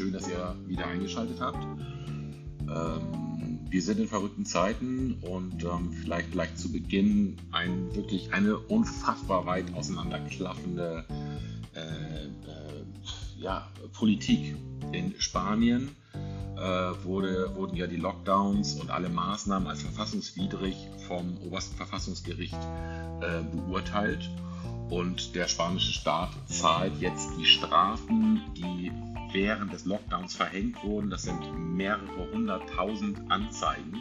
schön, dass ihr wieder eingeschaltet habt. Ähm, wir sind in verrückten Zeiten und ähm, vielleicht gleich zu Beginn ein, wirklich eine unfassbar weit auseinanderklaffende äh, äh, ja, Politik. In Spanien äh, wurde, wurden ja die Lockdowns und alle Maßnahmen als verfassungswidrig vom obersten Verfassungsgericht äh, beurteilt. Und der spanische Staat zahlt jetzt die Strafen, die während des Lockdowns verhängt wurden. Das sind mehrere hunderttausend Anzeigen.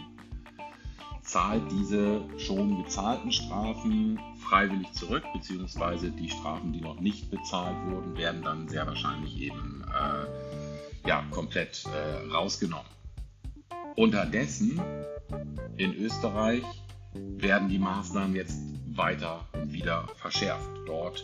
Zahlt diese schon bezahlten Strafen freiwillig zurück, beziehungsweise die Strafen, die noch nicht bezahlt wurden, werden dann sehr wahrscheinlich eben äh, ja, komplett äh, rausgenommen. Unterdessen in Österreich werden die Maßnahmen jetzt weiter und wieder verschärft. Dort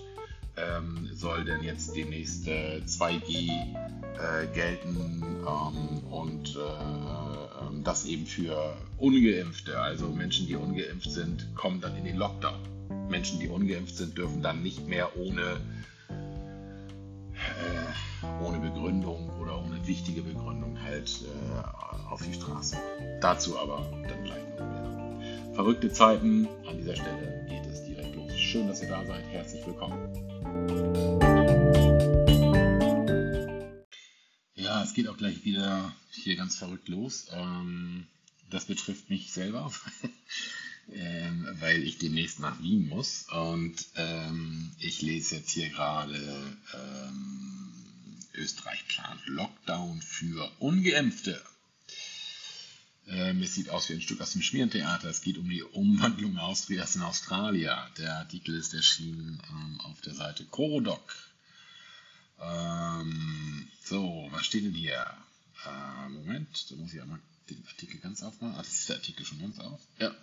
ähm, soll denn jetzt demnächst äh, 2G äh, gelten ähm, und äh, ähm, das eben für Ungeimpfte. Also Menschen, die ungeimpft sind, kommen dann in den Lockdown. Menschen, die ungeimpft sind, dürfen dann nicht mehr ohne, äh, ohne Begründung oder ohne wichtige Begründung halt äh, auf die Straße. Dazu aber dann gleich noch mehr. Verrückte Zeiten, an dieser Stelle geht es direkt los. Schön, dass ihr da seid. Herzlich willkommen. Ja, es geht auch gleich wieder hier ganz verrückt los. Ähm, das betrifft mich selber, ähm, weil ich demnächst nach Wien muss. Und ähm, ich lese jetzt hier gerade, Österreich plant Lockdown für Ungeimpfte. Ähm, es sieht aus wie ein Stück aus dem Schmierentheater. Es geht um die Umwandlung Austrias in Australien. Der Artikel ist erschienen ähm, auf der Seite Corodoc. Ähm, so, was steht denn hier? Äh, Moment, da muss ich einmal den Artikel ganz aufmachen. Ah, das ist der Artikel schon ganz auf. Ja.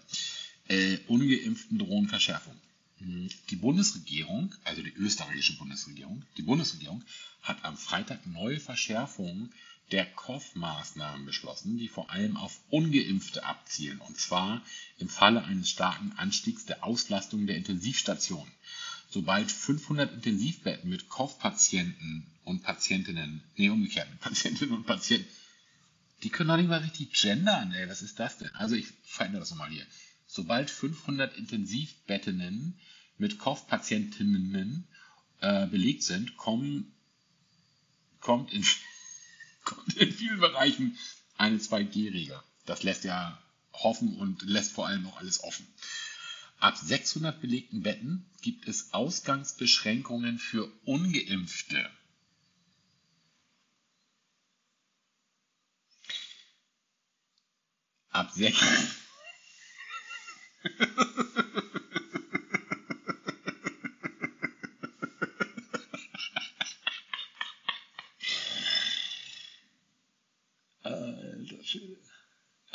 Äh, ungeimpften drohen Verschärfung. Hm, die Bundesregierung, also die österreichische Bundesregierung, die Bundesregierung hat am Freitag neue Verschärfungen der KOF-Maßnahmen beschlossen, die vor allem auf Ungeimpfte abzielen. Und zwar im Falle eines starken Anstiegs der Auslastung der Intensivstationen sobald 500 Intensivbetten mit Kopfpatienten und Patientinnen, nee, umgekehrt, mit Patientinnen und Patienten, die können doch nicht mal richtig gendern, ey, was ist das denn? Also ich verändere das nochmal hier. Sobald 500 Intensivbettinnen mit Kopfpatientinnen äh, belegt sind, kommen, kommt, in, kommt in vielen Bereichen eine 2G-Regel. Das lässt ja hoffen und lässt vor allem auch alles offen. Ab 600 belegten Betten gibt es Ausgangsbeschränkungen für ungeimpfte. Ab 6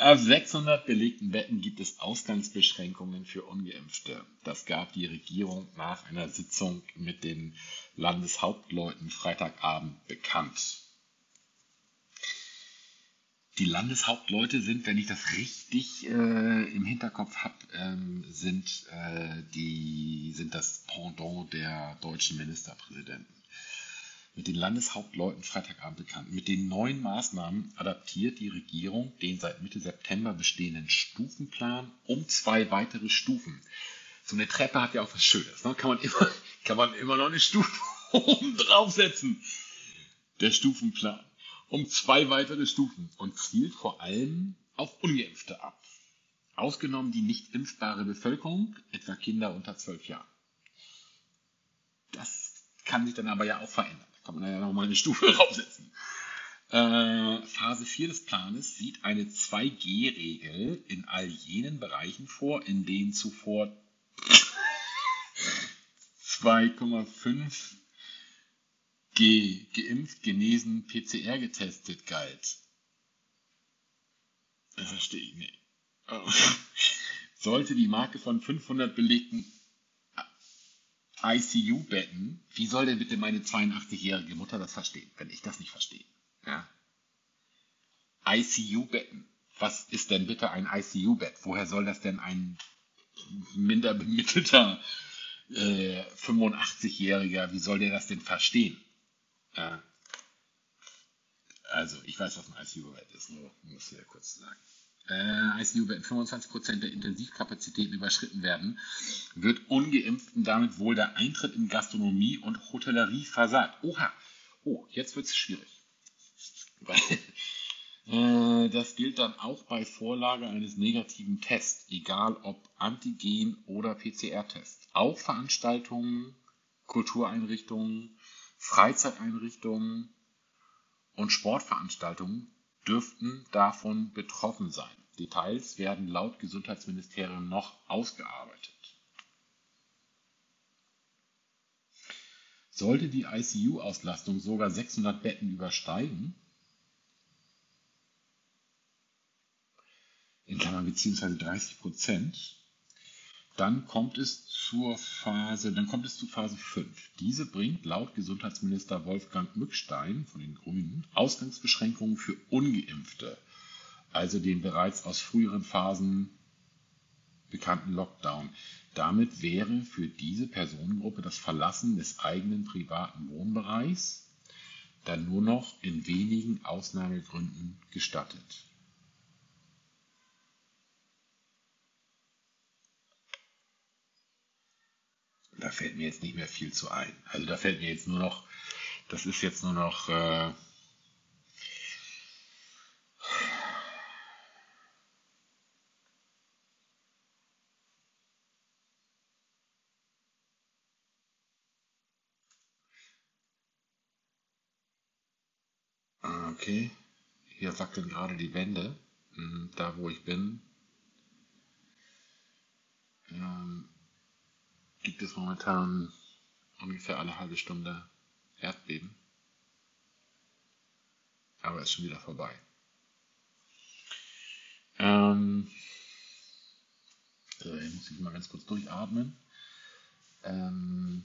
Auf 600 belegten Betten gibt es Ausgangsbeschränkungen für Ungeimpfte. Das gab die Regierung nach einer Sitzung mit den Landeshauptleuten Freitagabend bekannt. Die Landeshauptleute sind, wenn ich das richtig äh, im Hinterkopf habe, ähm, sind, äh, sind das Pendant der deutschen Ministerpräsidenten mit den Landeshauptleuten Freitagabend bekannt. Mit den neuen Maßnahmen adaptiert die Regierung den seit Mitte September bestehenden Stufenplan um zwei weitere Stufen. So eine Treppe hat ja auch was Schönes. Ne? Kann, man immer, kann man immer noch eine Stufe oben draufsetzen. Der Stufenplan. Um zwei weitere Stufen und zielt vor allem auf Ungeimpfte ab. Ausgenommen die nicht impfbare Bevölkerung, etwa Kinder unter zwölf Jahren. Das kann sich dann aber ja auch verändern kann man ja nochmal eine Stufe draufsetzen. Äh, Phase 4 des Planes sieht eine 2G-Regel in all jenen Bereichen vor, in denen zuvor 2,5 G geimpft, genesen, PCR getestet galt. Das verstehe ich nicht. Sollte die Marke von 500 belegten ICU-Betten, wie soll denn bitte meine 82-jährige Mutter das verstehen, wenn ich das nicht verstehe? Ja? ICU-Betten. Was ist denn bitte ein ICU-Bett? Woher soll das denn ein minder bemittelter äh, 85-Jähriger, wie soll der das denn verstehen? Ja. Also, ich weiß, was ein ICU-Bett ist, nur muss ich ja kurz sagen. Äh, ICU, wenn 25% der Intensivkapazitäten überschritten werden, wird Ungeimpften damit wohl der Eintritt in Gastronomie und Hotellerie versagt. Oha, oh, jetzt wird es schwierig. Äh, das gilt dann auch bei Vorlage eines negativen Tests, egal ob Antigen- oder PCR-Test. Auch Veranstaltungen, Kultureinrichtungen, Freizeiteinrichtungen und Sportveranstaltungen dürften davon betroffen sein. Details werden laut Gesundheitsministerium noch ausgearbeitet. Sollte die ICU-Auslastung sogar 600 Betten übersteigen, in Klammern beziehungsweise 30 Prozent, dann kommt es zur Phase, dann kommt es zu Phase 5. Diese bringt laut Gesundheitsminister Wolfgang Mückstein von den Grünen Ausgangsbeschränkungen für Ungeimpfte, also den bereits aus früheren Phasen bekannten Lockdown. Damit wäre für diese Personengruppe das Verlassen des eigenen privaten Wohnbereichs dann nur noch in wenigen Ausnahmegründen gestattet. Da fällt mir jetzt nicht mehr viel zu ein. Also da fällt mir jetzt nur noch, das ist jetzt nur noch, äh, ah, Okay, hier wackeln gerade die Wände, hm, da wo ich bin. Ähm, gibt es momentan ungefähr alle halbe Stunde Erdbeben. Aber ist schon wieder vorbei. Ähm, so, muss ich mal ganz kurz durchatmen. Ähm,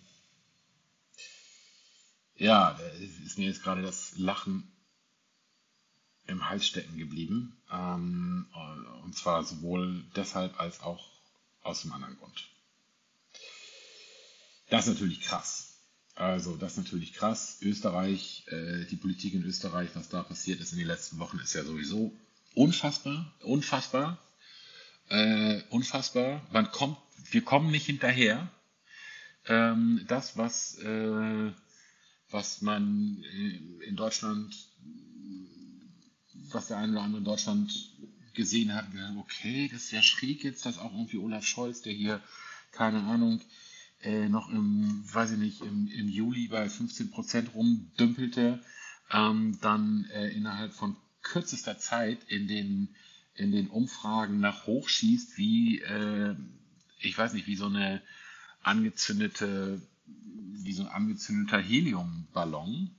ja, ist mir jetzt gerade das Lachen im Hals stecken geblieben. Ähm, und zwar sowohl deshalb als auch aus dem anderen Grund. Das ist natürlich krass. Also, das ist natürlich krass. Österreich, äh, die Politik in Österreich, was da passiert ist in den letzten Wochen, ist ja sowieso unfassbar. Unfassbar. Äh, unfassbar. Man kommt, wir kommen nicht hinterher. Ähm, das, was, äh, was man äh, in Deutschland, was der eine oder andere in Deutschland gesehen hat, okay, das ist ja schräg jetzt, dass auch irgendwie Olaf Scholz, der hier, keine Ahnung, äh, noch im, weiß ich nicht, im, im Juli bei 15 Prozent rumdümpelte, ähm, dann äh, innerhalb von kürzester Zeit in den, in den Umfragen nach hoch schießt, wie, äh, ich weiß nicht, wie so eine angezündete, wie so ein angezündeter Heliumballon.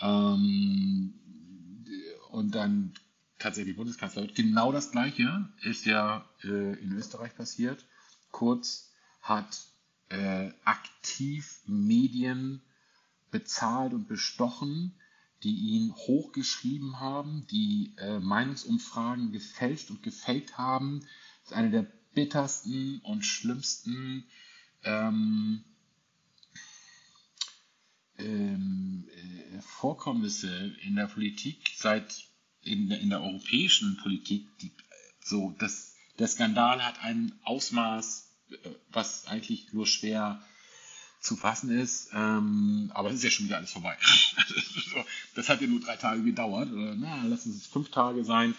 Ähm, und dann tatsächlich Bundeskanzler wird. Genau das Gleiche ist ja äh, in Österreich passiert. Kurz hat äh, aktiv Medien bezahlt und bestochen, die ihn hochgeschrieben haben, die äh, Meinungsumfragen gefälscht und gefaked haben. Das ist eine der bittersten und schlimmsten ähm, ähm, äh, Vorkommnisse in der Politik seit in der, in der europäischen Politik. Die, so, das, der Skandal hat ein Ausmaß was eigentlich nur schwer zu fassen ist. Ähm, aber es ist ja schon wieder alles vorbei. das hat ja nur drei Tage gedauert. Oder, na, lass es fünf Tage sein.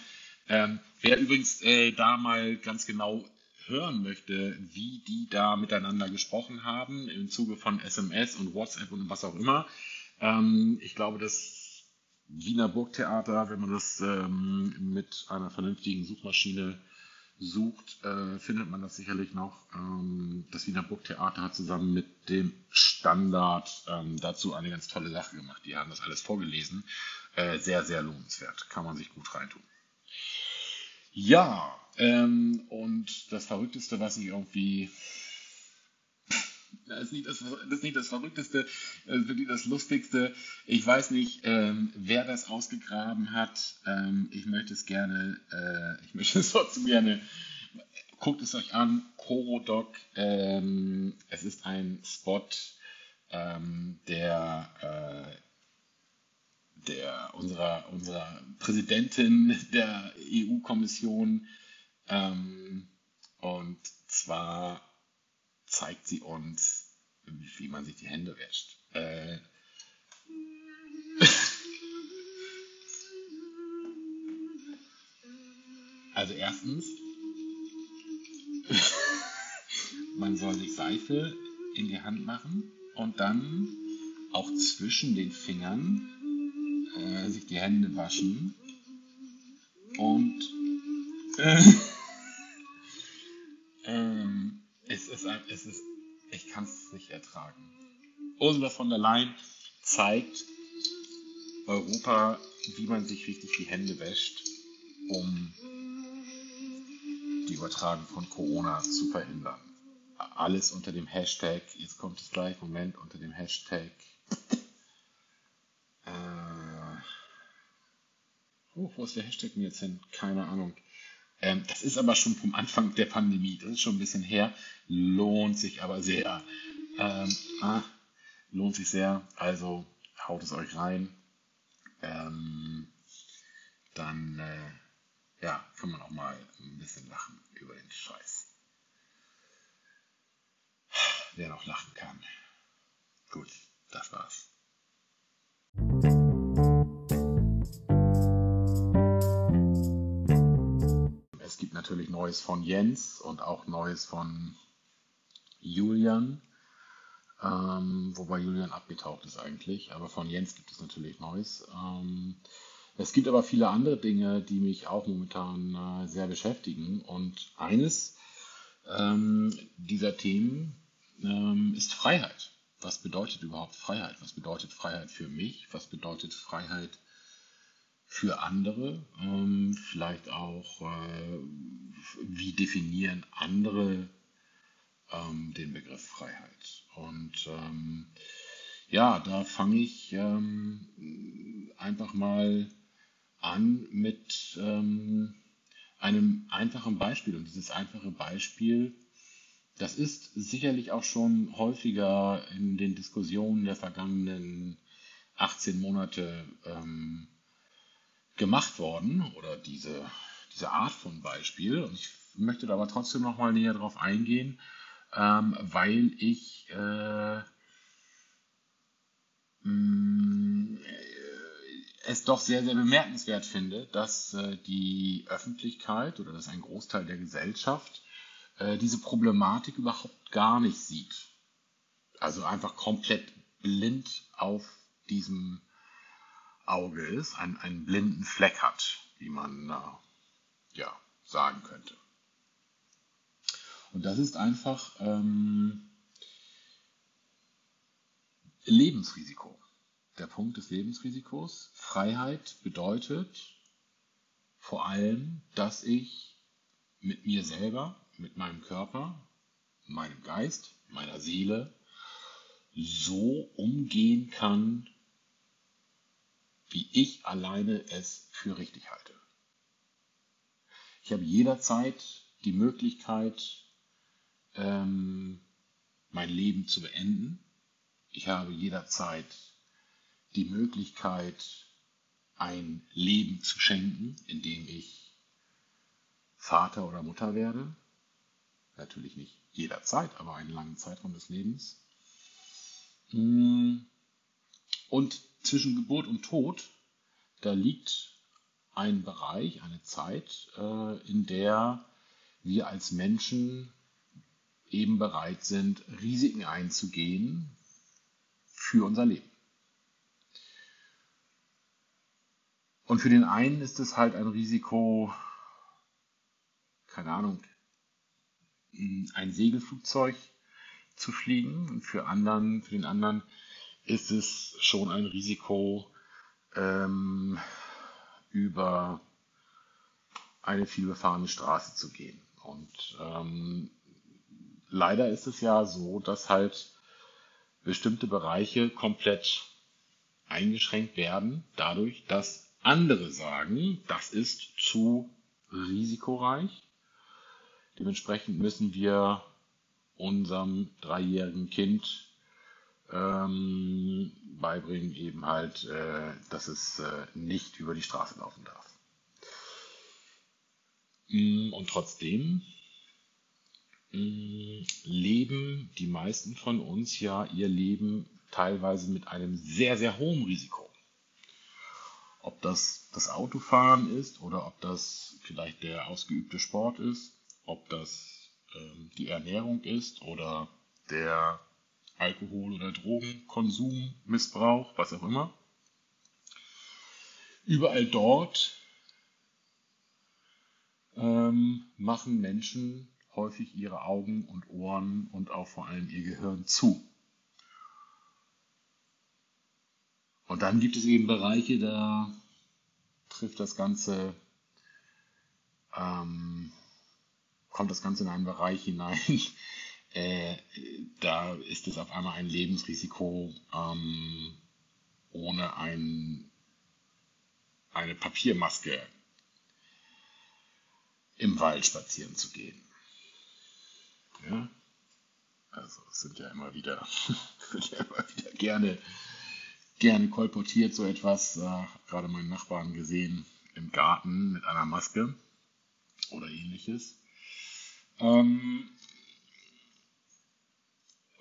Ähm, wer übrigens äh, da mal ganz genau hören möchte, wie die da miteinander gesprochen haben, im Zuge von SMS und WhatsApp und was auch immer. Ähm, ich glaube, das Wiener Burgtheater, wenn man das ähm, mit einer vernünftigen Suchmaschine sucht, äh, findet man das sicherlich noch. Ähm, das Wiener Burgtheater hat zusammen mit dem Standard ähm, dazu eine ganz tolle Sache gemacht. Die haben das alles vorgelesen. Äh, sehr, sehr lohnenswert. Kann man sich gut reintun. Ja, ähm, und das Verrückteste, was ich irgendwie das ist nicht das, das, ist nicht das Verrückteste, das ist wirklich das Lustigste. Ich weiß nicht, ähm, wer das ausgegraben hat. Ähm, ich möchte es gerne, äh, ich möchte es trotzdem gerne. Guckt es euch an, Korodoc. Ähm, es ist ein Spot, ähm, der, äh, der, unserer, unserer Präsidentin der EU-Kommission. Ähm, und zwar zeigt sie uns, wie man sich die Hände wäscht. Äh, also erstens, man soll sich Seife in die Hand machen und dann auch zwischen den Fingern äh, sich die Hände waschen und äh, ist, es ist, ich kann es nicht ertragen. Ursula von der Leyen zeigt Europa, wie man sich richtig die Hände wäscht, um die Übertragung von Corona zu verhindern. Alles unter dem Hashtag, jetzt kommt es gleich, Moment, unter dem Hashtag. Äh, oh, wo ist der Hashtag denn jetzt hin? Keine Ahnung. Ähm, das ist aber schon vom Anfang der Pandemie, das ist schon ein bisschen her, lohnt sich aber sehr. Ähm, ah, lohnt sich sehr, also haut es euch rein. Ähm, dann äh, ja, kann man auch mal ein bisschen lachen über den Scheiß. Wer noch lachen kann. Gut, das war's. Gibt natürlich Neues von Jens und auch Neues von Julian. Ähm, wobei Julian abgetaucht ist eigentlich, aber von Jens gibt es natürlich Neues. Ähm, es gibt aber viele andere Dinge, die mich auch momentan äh, sehr beschäftigen. Und eines ähm, dieser Themen ähm, ist Freiheit. Was bedeutet überhaupt Freiheit? Was bedeutet Freiheit für mich? Was bedeutet Freiheit für andere? Ähm, vielleicht auch, äh, wie definieren andere ähm, den Begriff Freiheit? Und ähm, ja, da fange ich ähm, einfach mal an mit ähm, einem einfachen Beispiel. Und dieses einfache Beispiel, das ist sicherlich auch schon häufiger in den Diskussionen der vergangenen 18 Monate ähm, gemacht worden oder diese, diese Art von Beispiel. Und ich möchte da aber trotzdem noch mal näher drauf eingehen, ähm, weil ich äh, mh, mm, es doch sehr, sehr bemerkenswert finde, dass äh, die Öffentlichkeit oder dass ein Großteil der Gesellschaft äh, diese Problematik überhaupt gar nicht sieht. Also einfach komplett blind auf diesem Auge ist, einen, einen blinden Fleck hat, wie man äh, ja, sagen könnte. Und das ist einfach ähm, Lebensrisiko der Punkt des Lebensrisikos. Freiheit bedeutet vor allem, dass ich mit mir selber, mit meinem Körper, meinem Geist, meiner Seele so umgehen kann, wie ich alleine es für richtig halte. Ich habe jederzeit die Möglichkeit, ähm, mein Leben zu beenden. Ich habe jederzeit die Möglichkeit, ein Leben zu schenken, indem ich Vater oder Mutter werde. Natürlich nicht jederzeit, aber einen langen Zeitraum des Lebens. Und zwischen Geburt und Tod, da liegt ein Bereich, eine Zeit, äh, in der wir als Menschen eben bereit sind, Risiken einzugehen für unser Leben. Und für den einen ist es halt ein Risiko, keine Ahnung, ein Segelflugzeug zu fliegen. Und für anderen, für den anderen ist es schon ein Risiko, ähm, über eine vielbefahrene Straße zu gehen. Und ähm, leider ist es ja so, dass halt bestimmte Bereiche komplett eingeschränkt werden, dadurch, dass andere sagen, das ist zu risikoreich. Dementsprechend müssen wir unserem dreijährigen Kind ähm, beibringen, eben halt, äh, dass es äh, nicht über die Straße laufen darf. Mm, und trotzdem mm, leben die meisten von uns ja ihr Leben teilweise mit einem sehr, sehr hohen Risiko. Ob das das Autofahren ist oder ob das vielleicht der ausgeübte Sport ist, ob das ähm, die Ernährung ist oder der Alkohol- oder Drogenkonsum, Missbrauch, was auch immer. Überall dort ähm, machen Menschen häufig ihre Augen und Ohren und auch vor allem ihr Gehirn zu. Und dann gibt es eben Bereiche, da trifft das Ganze, ähm, kommt das Ganze in einen Bereich hinein, äh, da ist es auf einmal ein Lebensrisiko, ähm, ohne ein, eine Papiermaske im Wald spazieren zu gehen. Ja? Also es sind ja immer wieder, ja immer wieder gerne, gerne kolportiert so etwas. Äh, gerade meinen Nachbarn gesehen im Garten mit einer Maske oder ähnliches. Ähm,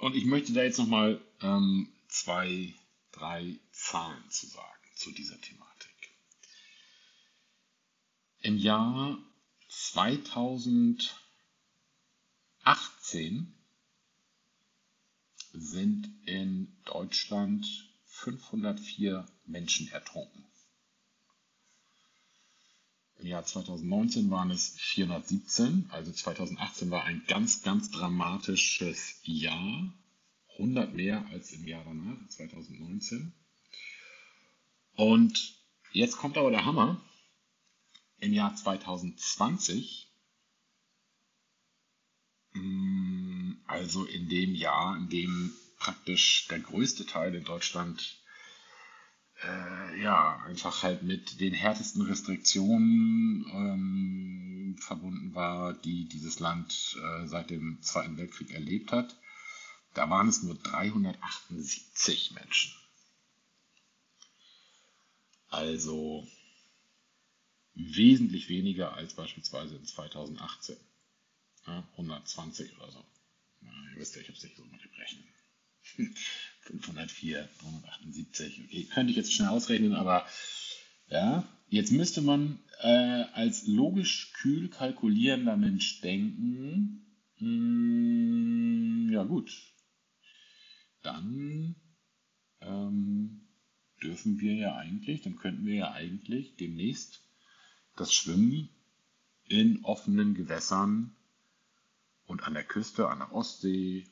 und ich möchte da jetzt nochmal ähm, zwei, drei Zahlen zu sagen zu dieser Thematik. Im Jahr 2018 sind in Deutschland 504 Menschen ertrunken. Im Jahr 2019 waren es 417, also 2018 war ein ganz, ganz dramatisches Jahr. 100 mehr als im Jahr danach, 2019. Und jetzt kommt aber der Hammer. Im Jahr 2020, mm, also in dem Jahr, in dem praktisch der größte Teil in Deutschland äh, ja, einfach halt mit den härtesten Restriktionen ähm, verbunden war, die dieses Land äh, seit dem Zweiten Weltkrieg erlebt hat. Da waren es nur 378 Menschen. Also wesentlich weniger als beispielsweise in 2018. Ja, 120 oder so. Na, ihr wisst ja, ich habe es nicht so mit dem Rechnen. 504, 378. Okay, könnte ich jetzt schnell ausrechnen, aber ja, jetzt müsste man äh, als logisch kühl kalkulierender Mensch denken, mh, hm, ja gut, dann ähm, dürfen wir ja eigentlich, dann könnten wir ja eigentlich demnächst das Schwimmen in offenen Gewässern und an der Küste, an der Ostsee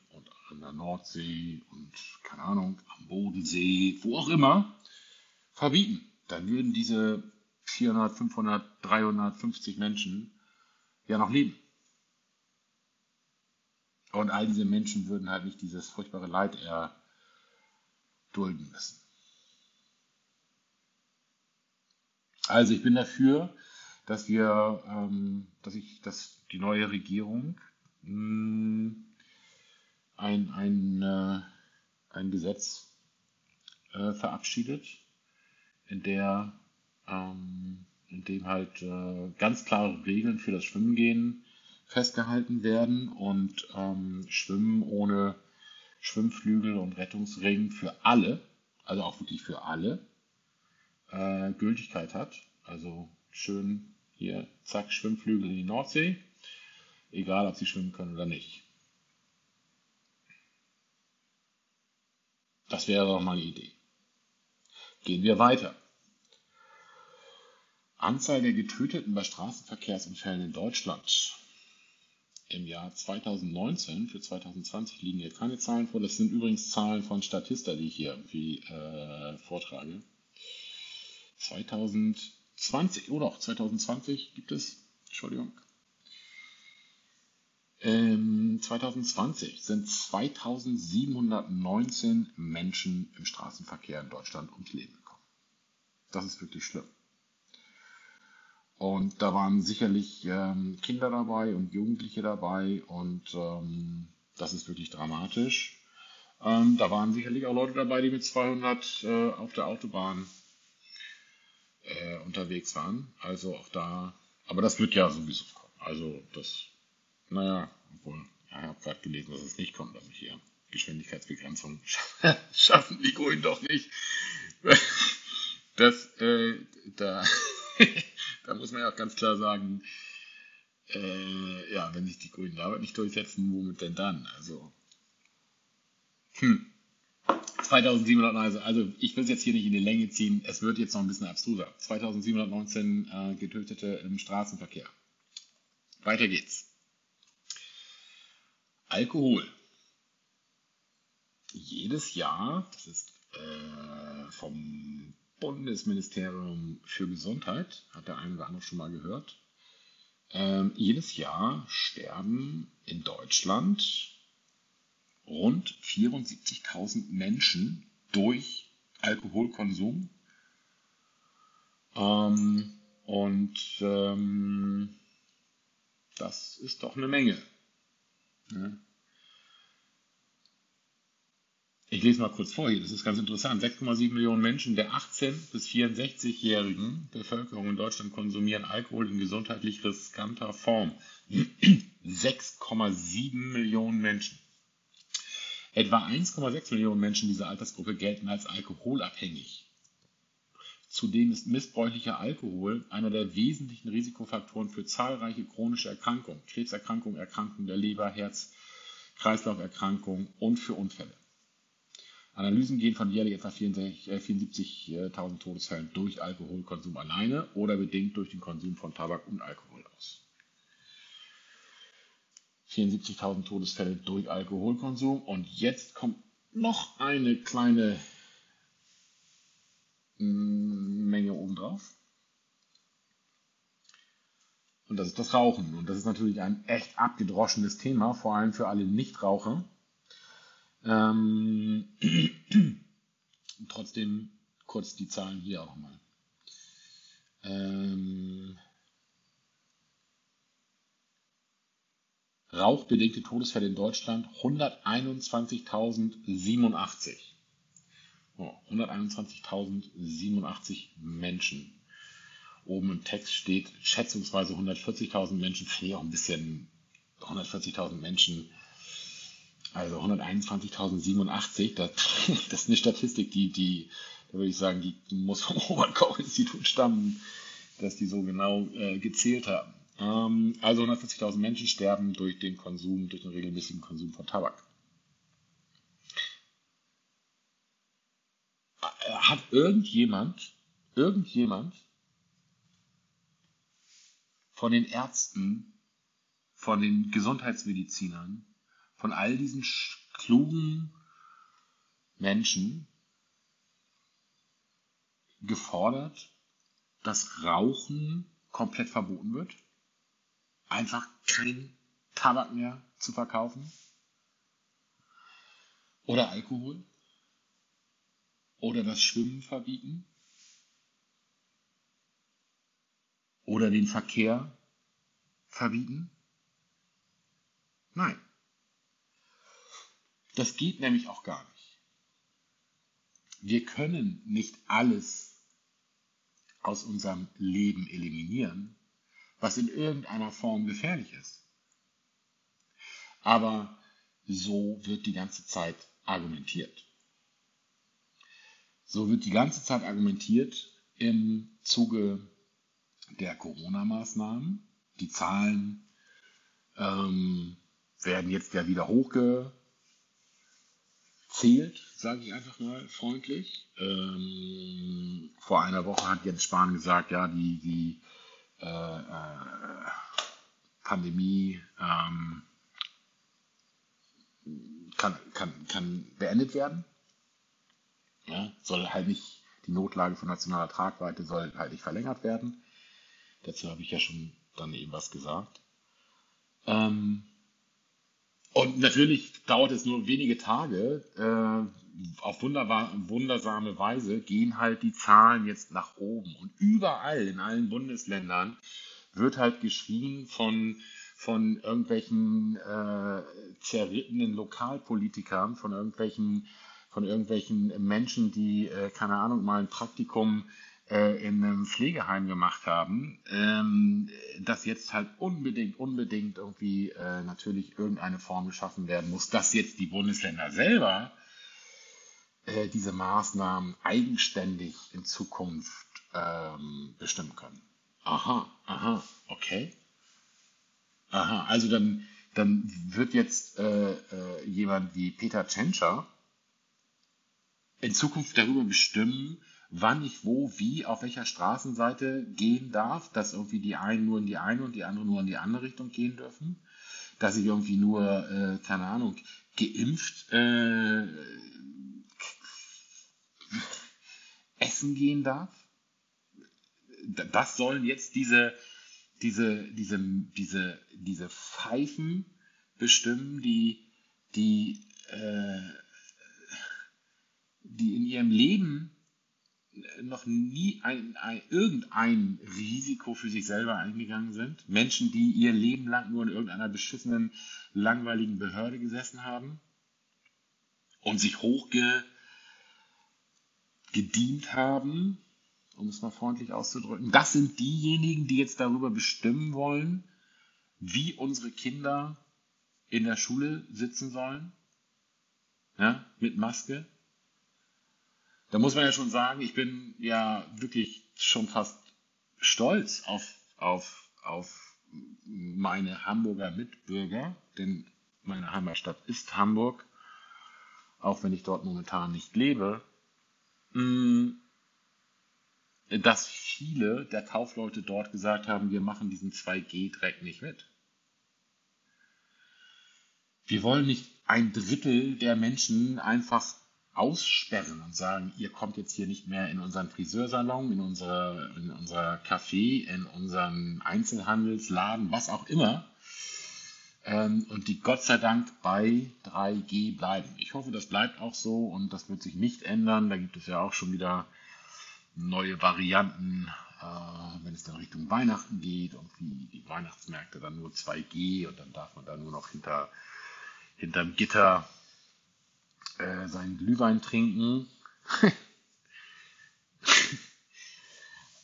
an der Nordsee und keine Ahnung, am Bodensee, wo auch immer, verbieten. Dann würden diese 400, 500, 350 Menschen ja noch leben. Und all diese Menschen würden halt nicht dieses furchtbare Leid erdulden müssen. Also ich bin dafür, dass wir, ähm, dass ich, dass die neue Regierung mh, hm, ein, ein, äh, ein Gesetz äh, verabschiedet, in der ähm, in dem halt äh, ganz klare Regeln für das Schwimmengehen festgehalten werden und ähm, Schwimmen ohne Schwimmflügel und Rettungsring für alle, also auch wirklich für alle, äh, Gültigkeit hat. Also schön hier, zack, Schwimmflügel in die Nordsee, egal ob sie schwimmen können oder nicht. Das wäre doch mal eine Idee. Gehen wir weiter. Anzahl der Getöteten bei Straßenverkehrsunfällen in Deutschland. Im Jahr 2019, für 2020 liegen hier keine Zahlen vor. Das sind übrigens Zahlen von Statista, die ich hier irgendwie äh, vortrage. 2020 oder auch 2020 gibt es, Entschuldigung, ähm, 2020 sind 2719 Menschen im Straßenverkehr in Deutschland ums Leben gekommen. Das ist wirklich schlimm. Und da waren sicherlich ähm, Kinder dabei und Jugendliche dabei und ähm, das ist wirklich dramatisch. Ähm, da waren sicherlich auch Leute dabei, die mit 200 äh, auf der Autobahn äh, unterwegs waren. Also auch da, aber das wird ja sowieso kommen. Also das, naja, obwohl, ja, ich habe gerade gelesen, dass es nicht kommt, ich hier Geschwindigkeitsbegrenzung schaffen die Grünen doch nicht. Das, äh, da, da muss man ja auch ganz klar sagen, äh, ja, wenn sich die Grünen damit nicht durchsetzen, womit denn dann? Also, hm. 2700, also, also ich will es jetzt hier nicht in die Länge ziehen, es wird jetzt noch ein bisschen abstruser. 2719 äh, Getötete im Straßenverkehr. Weiter geht's. Alkohol. Jedes Jahr, das ist äh, vom Bundesministerium für Gesundheit, hat der eine oder andere schon mal gehört, ähm, jedes Jahr sterben in Deutschland rund 74.000 Menschen durch Alkoholkonsum. Ähm, und ähm, das ist doch eine Menge. Ich lese mal kurz vor hier, das ist ganz interessant. 6,7 Millionen Menschen der 18- bis 64-jährigen Bevölkerung in Deutschland konsumieren Alkohol in gesundheitlich riskanter Form. 6,7 Millionen Menschen. Etwa 1,6 Millionen Menschen dieser Altersgruppe gelten als alkoholabhängig. Zudem ist missbräuchlicher Alkohol einer der wesentlichen Risikofaktoren für zahlreiche chronische Erkrankungen, Krebserkrankungen, Erkrankungen der Leber, Herz, Kreislauferkrankungen und für Unfälle. Analysen gehen von jährlich etwa 74.000 äh, Todesfällen durch Alkoholkonsum alleine oder bedingt durch den Konsum von Tabak und Alkohol aus. 74.000 Todesfälle durch Alkoholkonsum und jetzt kommt noch eine kleine Menge obendrauf. Und das ist das Rauchen. Und das ist natürlich ein echt abgedroschenes Thema, vor allem für alle Nichtraucher. Ähm, trotzdem kurz die Zahlen hier auch nochmal. Ähm, Rauchbedingte Todesfälle in Deutschland 121.087. Oh, 121.087 Menschen. Oben im Text steht schätzungsweise 140.000 Menschen. Finde ich auch ein bisschen 140.000 Menschen also 121.087, das, das ist eine Statistik, die, die, da würde ich sagen, die muss vom Robert-Koch-Institut stammen, dass die so genau äh, gezählt haben. Ähm, also 140.000 Menschen sterben durch den Konsum, durch den regelmäßigen Konsum von Tabak. Äh, hat irgendjemand, irgendjemand von den Ärzten, von den Gesundheitsmedizinern, von all diesen klugen Menschen gefordert, dass Rauchen komplett verboten wird, einfach kein Tabak mehr zu verkaufen? Oder Alkohol oder das Schwimmen verbieten oder den Verkehr verbieten? Nein. Das geht nämlich auch gar nicht. Wir können nicht alles aus unserem Leben eliminieren, was in irgendeiner Form gefährlich ist. Aber so wird die ganze Zeit argumentiert. So wird die ganze Zeit argumentiert im Zuge der Corona-Maßnahmen. Die Zahlen ähm, werden jetzt ja wieder hochge, zählt, sage ich einfach mal freundlich. Ähm, vor einer Woche hat Jens Spahn gesagt, ja, die, die äh, äh, Pandemie ähm, kann, kann, kann beendet werden. Ja, soll halt nicht, die Notlage von nationaler Tragweite soll halt nicht verlängert werden. Dazu habe ich ja schon dann eben was gesagt. Ähm, und natürlich dauert es nur wenige Tage. Äh, auf wundersame Weise gehen halt die Zahlen jetzt nach oben. Und überall in allen Bundesländern wird halt geschrien von, von irgendwelchen äh, zerrittenen Lokalpolitikern, von irgendwelchen, von irgendwelchen Menschen, die, äh, keine Ahnung, mal ein Praktikum äh, in einem Pflegeheim gemacht haben, ähm, dass jetzt halt unbedingt, unbedingt irgendwie äh, natürlich irgendeine Form geschaffen werden muss, dass jetzt die Bundesländer selber äh, diese Maßnahmen eigenständig in Zukunft ähm, bestimmen können. Aha, aha, okay. Aha, also dann, dann wird jetzt äh, äh, jemand wie Peter Tschentscher in Zukunft darüber bestimmen, wann ich wo, wie, auf welcher Straßenseite gehen darf, dass irgendwie die einen nur in die eine und die anderen nur in die andere Richtung gehen dürfen, dass ich irgendwie nur, äh, keine Ahnung, geimpft äh, essen gehen darf. Das sollen jetzt diese diese, diese, diese, diese Pfeifen bestimmen, die, die, äh, die in ihrem Leben noch nie ein, ein, irgendein Risiko für sich selber eingegangen sind. Menschen, die ihr Leben lang nur in irgendeiner beschissenen, langweiligen Behörde gesessen haben und sich hochgedient haben um es mal freundlich auszudrücken. Das sind diejenigen, die jetzt darüber bestimmen wollen, wie unsere Kinder in der Schule sitzen sollen. Ja, mit Maske. Da muss man ja schon sagen, ich bin ja wirklich schon fast stolz auf, auf, auf meine Hamburger Mitbürger, denn meine Heimatstadt ist Hamburg, auch wenn ich dort momentan nicht lebe. Mm, dass viele der Kaufleute dort gesagt haben, wir machen diesen 2G-Dreck nicht mit. Wir wollen nicht ein Drittel der Menschen einfach aussperren und sagen, ihr kommt jetzt hier nicht mehr in unseren Friseursalon, in unsere, in unser Café, in unseren Einzelhandelsladen, was auch immer. Ähm, und die Gott sei Dank bei 3G bleiben. Ich hoffe, das bleibt auch so und das wird sich nicht ändern. Da gibt es ja auch schon wieder neue Varianten, äh, wenn es dann Richtung Weihnachten geht und wie die Weihnachtsmärkte dann nur 2G und dann darf man da nur noch hinter hinterm Gitter äh, seinen Glühwein trinken.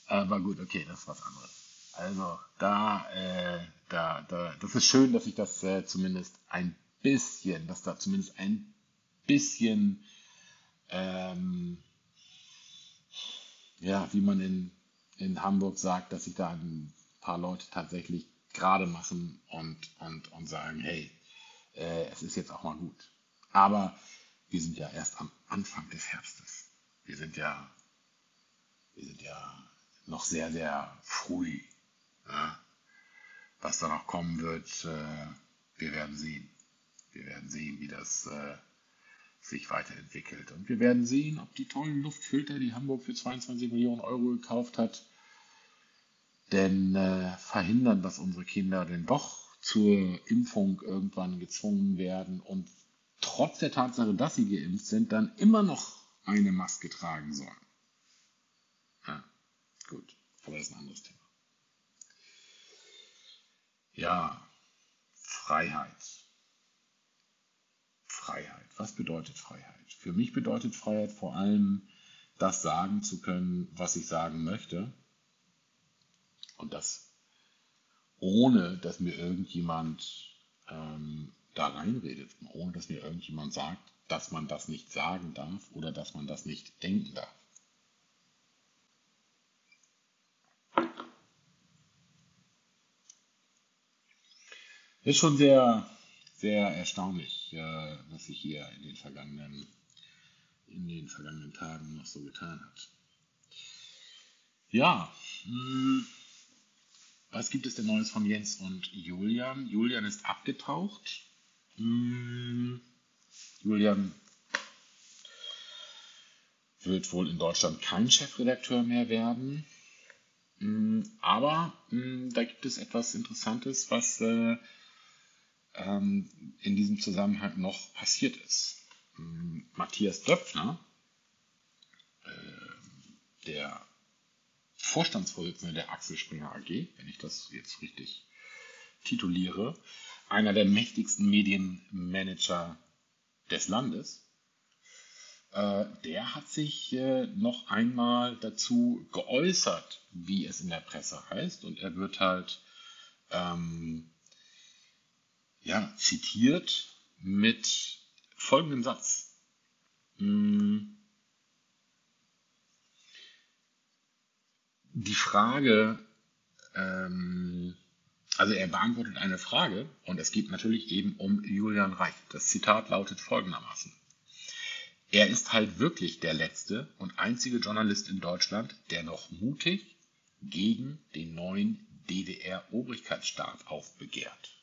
Aber gut, okay, das ist was anderes. Also da, äh, da, da, das ist schön, dass sich das äh, zumindest ein bisschen, dass da zumindest ein bisschen ähm, ja, wie man in, in Hamburg sagt, dass sich da ein paar Leute tatsächlich gerade machen und, und, und sagen, hey, äh, es ist jetzt auch mal gut. Aber wir sind ja erst am Anfang des Herbstes. Wir sind ja, wir sind ja noch sehr, sehr früh. Ja? Was da noch kommen wird, äh, wir werden sehen. Wir werden sehen, wie das äh, sich weiterentwickelt. Und wir werden sehen, ob die tollen Luftfilter, die Hamburg für 22 Millionen Euro gekauft hat, denn äh, verhindern, dass unsere Kinder denn doch zur Impfung irgendwann gezwungen werden und trotz der Tatsache, dass sie geimpft sind, dann immer noch eine Maske tragen sollen. Ja, gut, aber das ist ein anderes Thema. Ja, Freiheit. Freiheit. Was bedeutet Freiheit? Für mich bedeutet Freiheit vor allem, das sagen zu können, was ich sagen möchte. Und das ohne, dass mir irgendjemand ähm, da reinredet, ohne dass mir irgendjemand sagt, dass man das nicht sagen darf oder dass man das nicht denken darf. Ist schon sehr sehr erstaunlich, äh, was sich hier in den vergangenen, in den vergangenen Tagen noch so getan hat. Ja, hm, was gibt es denn Neues von Jens und Julian? Julian ist abgetaucht. Hm, Julian wird wohl in Deutschland kein Chefredakteur mehr werden. Hm, aber da gibt es etwas Interessantes, was äh, ähm, in diesem Zusammenhang noch passiert ist. Matthias Döpfner, äh, der Vorstandsvorsitzende der Axel Springer AG, wenn ich das jetzt richtig tituliere, einer der mächtigsten Medienmanager des Landes, äh, der hat sich äh, noch einmal dazu geäußert, wie es in der Presse heißt. Und er wird halt ähm, ja, zitiert mit folgendem Satz. Hm. Die Frage, ähm, also er beantwortet eine Frage und es geht natürlich eben um Julian Reich. Das Zitat lautet folgendermaßen. Er ist halt wirklich der letzte und einzige Journalist in Deutschland, der noch mutig gegen den neuen DDR-Obrigkeitsstaat aufbegehrt.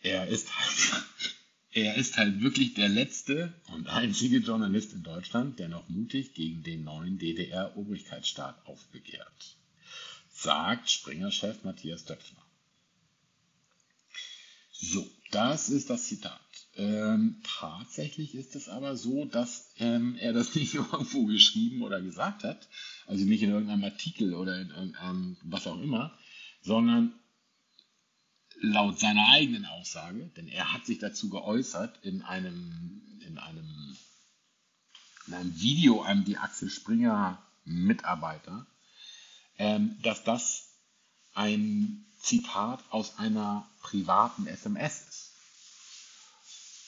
Er ist, halt, er ist halt wirklich der letzte und einzige Journalist in Deutschland, der noch mutig gegen den neuen DDR-Obrigkeitsstaat aufbegehrt, sagt Springer-Chef Matthias Döpfner. So, das ist das Zitat. Ähm, tatsächlich ist es aber so, dass ähm, er das nicht irgendwo geschrieben oder gesagt hat, also nicht in irgendeinem Artikel oder in irgendeinem was auch immer, sondern laut seiner eigenen Aussage, denn er hat sich dazu geäußert in einem, in einem, in einem Video an die Axel Springer Mitarbeiter, ähm, dass das ein Zitat aus einer privaten SMS ist.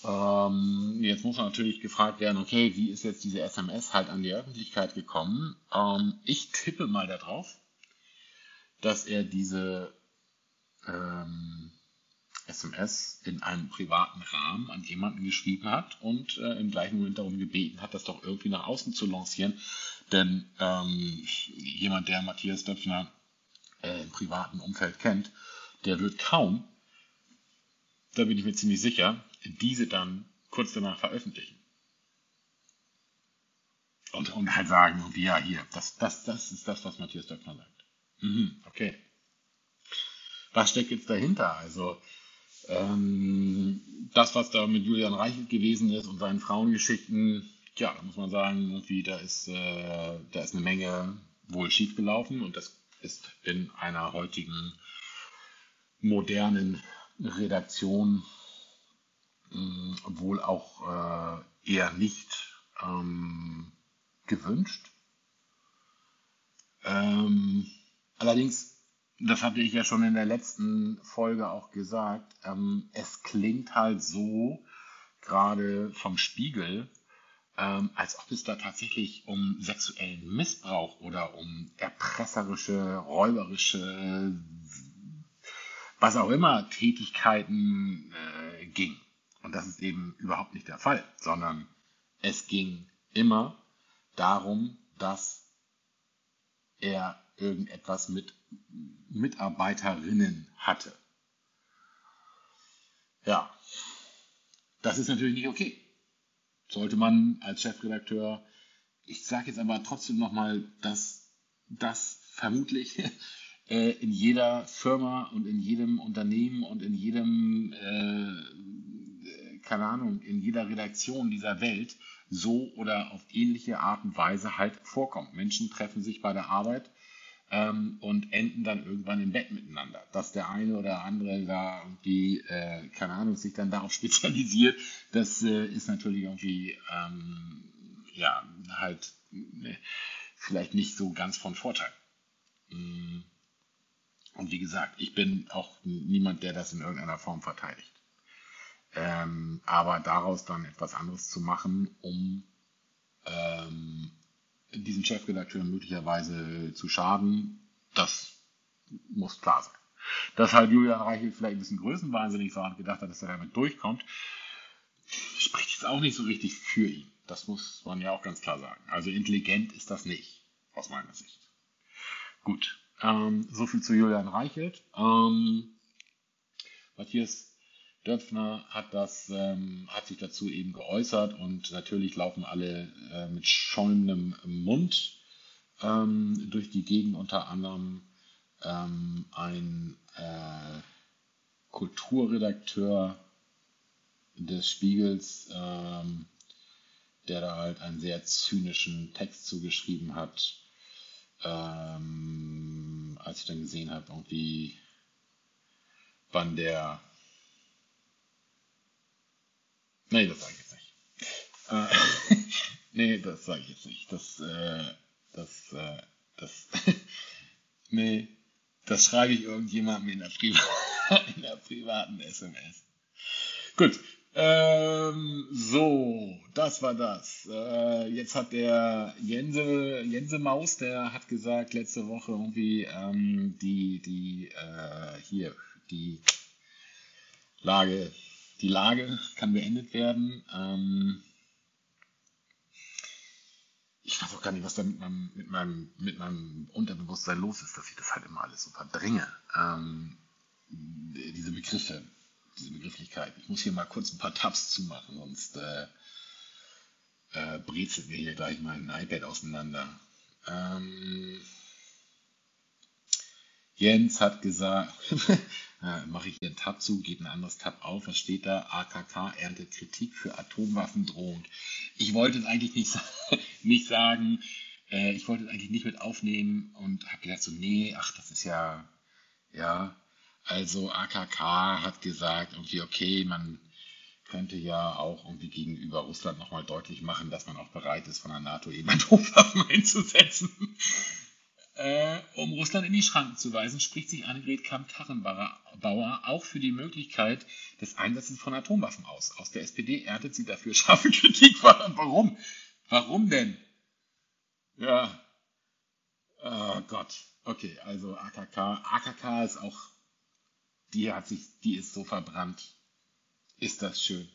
Ähm, jetzt muss natürlich gefragt werden, okay, wie ist jetzt diese SMS halt an die Öffentlichkeit gekommen? Ähm, ich tippe mal darauf, dass er diese ähm, SMS in einem privaten Rahmen an jemanden geschrieben hat und äh, im gleichen Moment darum gebeten hat, das doch irgendwie nach außen zu lancieren. Denn ähm, jemand, der Matthias Döpfner äh, im privaten Umfeld kennt, der wird kaum, da bin ich mir ziemlich sicher, diese dann kurz danach veröffentlichen. Und, und halt sagen, ja, hier, das, das, das ist das, was Matthias Döpfner sagt. Mhm, okay. Was steckt jetzt dahinter? Also, ähm, das, was da mit Julian Reichelt gewesen ist und seinen Frauengeschichten, ja, da muss man sagen, irgendwie, da ist, äh, da ist eine Menge wohl schiefgelaufen und das ist in einer heutigen modernen Redaktion mh, wohl auch äh, eher nicht ähm, gewünscht. Ähm, allerdings, das hatte ich ja schon in der letzten Folge auch gesagt, ähm, es klingt halt so, gerade vom Spiegel, ähm, als ob es da tatsächlich um sexuellen Missbrauch oder um erpresserische, räuberische, was auch immer Tätigkeiten äh, ging. Und das ist eben überhaupt nicht der Fall, sondern es ging immer darum, dass er irgendetwas mit Mitarbeiterinnen hatte. Ja, das ist natürlich nicht okay. Sollte man als Chefredakteur, ich sage jetzt aber trotzdem nochmal, dass das vermutlich äh, in jeder Firma und in jedem Unternehmen und in jedem äh, keine Ahnung, in jeder Redaktion dieser Welt so oder auf ähnliche Art und Weise halt vorkommt. Menschen treffen sich bei der Arbeit ähm, und enden dann irgendwann im Bett miteinander. Dass der eine oder andere da irgendwie, äh, keine Ahnung, sich dann darauf spezialisiert, das äh, ist natürlich irgendwie, ähm, ja, halt äh, vielleicht nicht so ganz von Vorteil. Mm. Und wie gesagt, ich bin auch niemand, der das in irgendeiner Form verteidigt. Ähm, aber daraus dann etwas anderes zu machen, um ähm, diesen Chefredakteur möglicherweise zu schaden, das muss klar sein. Dass halt Julian Reichel vielleicht ein bisschen größenwahnsinnig war und gedacht hat, dass er damit durchkommt, spricht jetzt auch nicht so richtig für ihn. Das muss man ja auch ganz klar sagen. Also intelligent ist das nicht, aus meiner Sicht. Gut, ähm, so zu Julian Reichelt. Ähm, Matthias Döpfner hat, das, ähm, hat sich dazu eben geäußert und natürlich laufen alle äh, mit schäumendem Mund ähm, durch die Gegend, unter anderem ähm, ein äh, Kulturredakteur des Spiegels, ähm, der da halt einen sehr zynischen Text zugeschrieben hat, ähm, als ich dann gesehen habe, irgendwie, wann der. Nee, das sage ich jetzt nicht. Äh, nee, das sage ich jetzt nicht. Das, äh, das, äh, das, nee, das schreibe ich irgendjemandem in der, Priva in der privaten SMS. Gut, ähm, so, das war das. Äh, jetzt hat der Jense, Jense Maus, der hat gesagt letzte Woche irgendwie ähm, die, die, äh, hier, die Lage, die Lage kann beendet werden. Ähm, ich weiß auch gar nicht, was da mit meinem, mit meinem, mit meinem Unterbewusstsein los ist, dass ich das halt immer alles so verdränge. Ähm, diese Begriffe diese Begrifflichkeit. Ich muss hier mal kurz ein paar Tabs zumachen, sonst äh, äh, brezelt mir hier gleich mein iPad auseinander. Ähm, Jens hat gesagt, äh, mache ich hier einen Tab zu, geht ein anderes Tab auf, was steht da? AKK erntet Kritik für Atomwaffendrohung. Ich wollte es eigentlich nicht, nicht sagen, äh, ich wollte es eigentlich nicht mit aufnehmen und habe gedacht so, nee, ach, das ist ja, ja, also AKK hat gesagt, irgendwie, okay, man könnte ja auch irgendwie gegenüber Russland nochmal deutlich machen, dass man auch bereit ist, von der NATO eben Atomwaffen einzusetzen. Äh, um Russland in die Schranken zu weisen, spricht sich Annegret Kramp-Karrenbauer auch für die Möglichkeit des Einsatzes von Atomwaffen aus. Aus der SPD erntet sie dafür scharfe Kritik. Warum? Warum denn? Ja. Oh Gott. Okay, also AKK. AKK ist auch die hat sich, die ist so verbrannt. Ist das schön.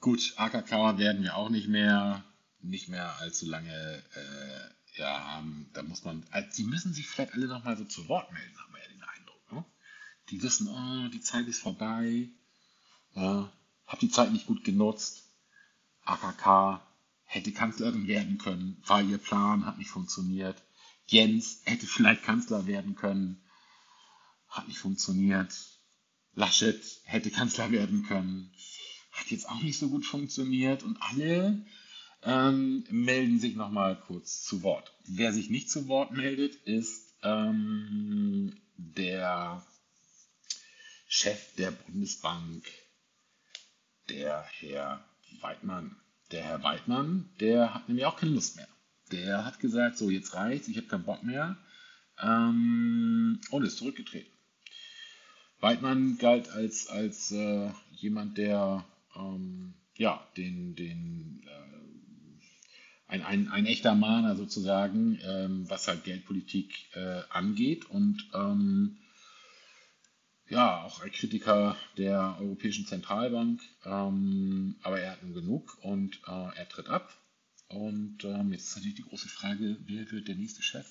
Gut, AKK werden wir auch nicht mehr, nicht mehr allzu lange äh, ja, haben. Da muss man, also die müssen sich vielleicht alle nochmal so zu Wort melden, haben wir ja den Eindruck. Ne? Die wissen, oh, die Zeit ist vorbei. Ja, hab die Zeit nicht gut genutzt. AKK hätte Kanzlerin werden können, war ihr Plan, hat nicht funktioniert. Jens hätte vielleicht Kanzler werden können hat nicht funktioniert. Laschet hätte Kanzler werden können, hat jetzt auch nicht so gut funktioniert und alle ähm, melden sich nochmal kurz zu Wort. Wer sich nicht zu Wort meldet, ist ähm, der Chef der Bundesbank, der Herr Weidmann. Der Herr Weidmann, der hat nämlich auch keine Lust mehr. Der hat gesagt, so jetzt reicht's, ich habe keinen Bock mehr ähm, und ist zurückgetreten. Weidmann galt als, als äh, jemand, der ähm, ja, den, den äh, ein, ein, ein echter Mahner sozusagen, ähm, was halt Geldpolitik äh, angeht und ähm, ja, auch ein Kritiker der Europäischen Zentralbank, ähm, aber er hat nun genug und äh, er tritt ab. Und ähm, jetzt ist natürlich die große Frage, wer wird der nächste Chef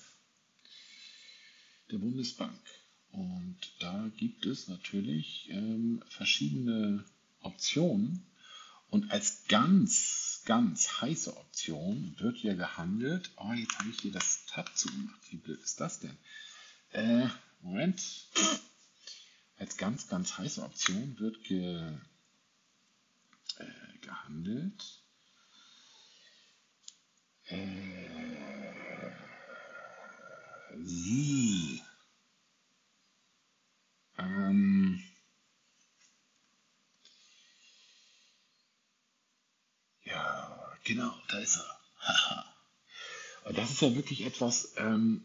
der Bundesbank? Und da gibt es natürlich ähm, verschiedene Optionen. Und als ganz, ganz heiße Option wird hier gehandelt. Oh, jetzt habe ich hier das Tab zugemacht. Wie blöd ist das denn? Äh, Moment. Als ganz, ganz heiße Option wird ge, äh, gehandelt. Äh, sie ähm, ja, genau, da ist er. Und das ist ja wirklich etwas, ähm,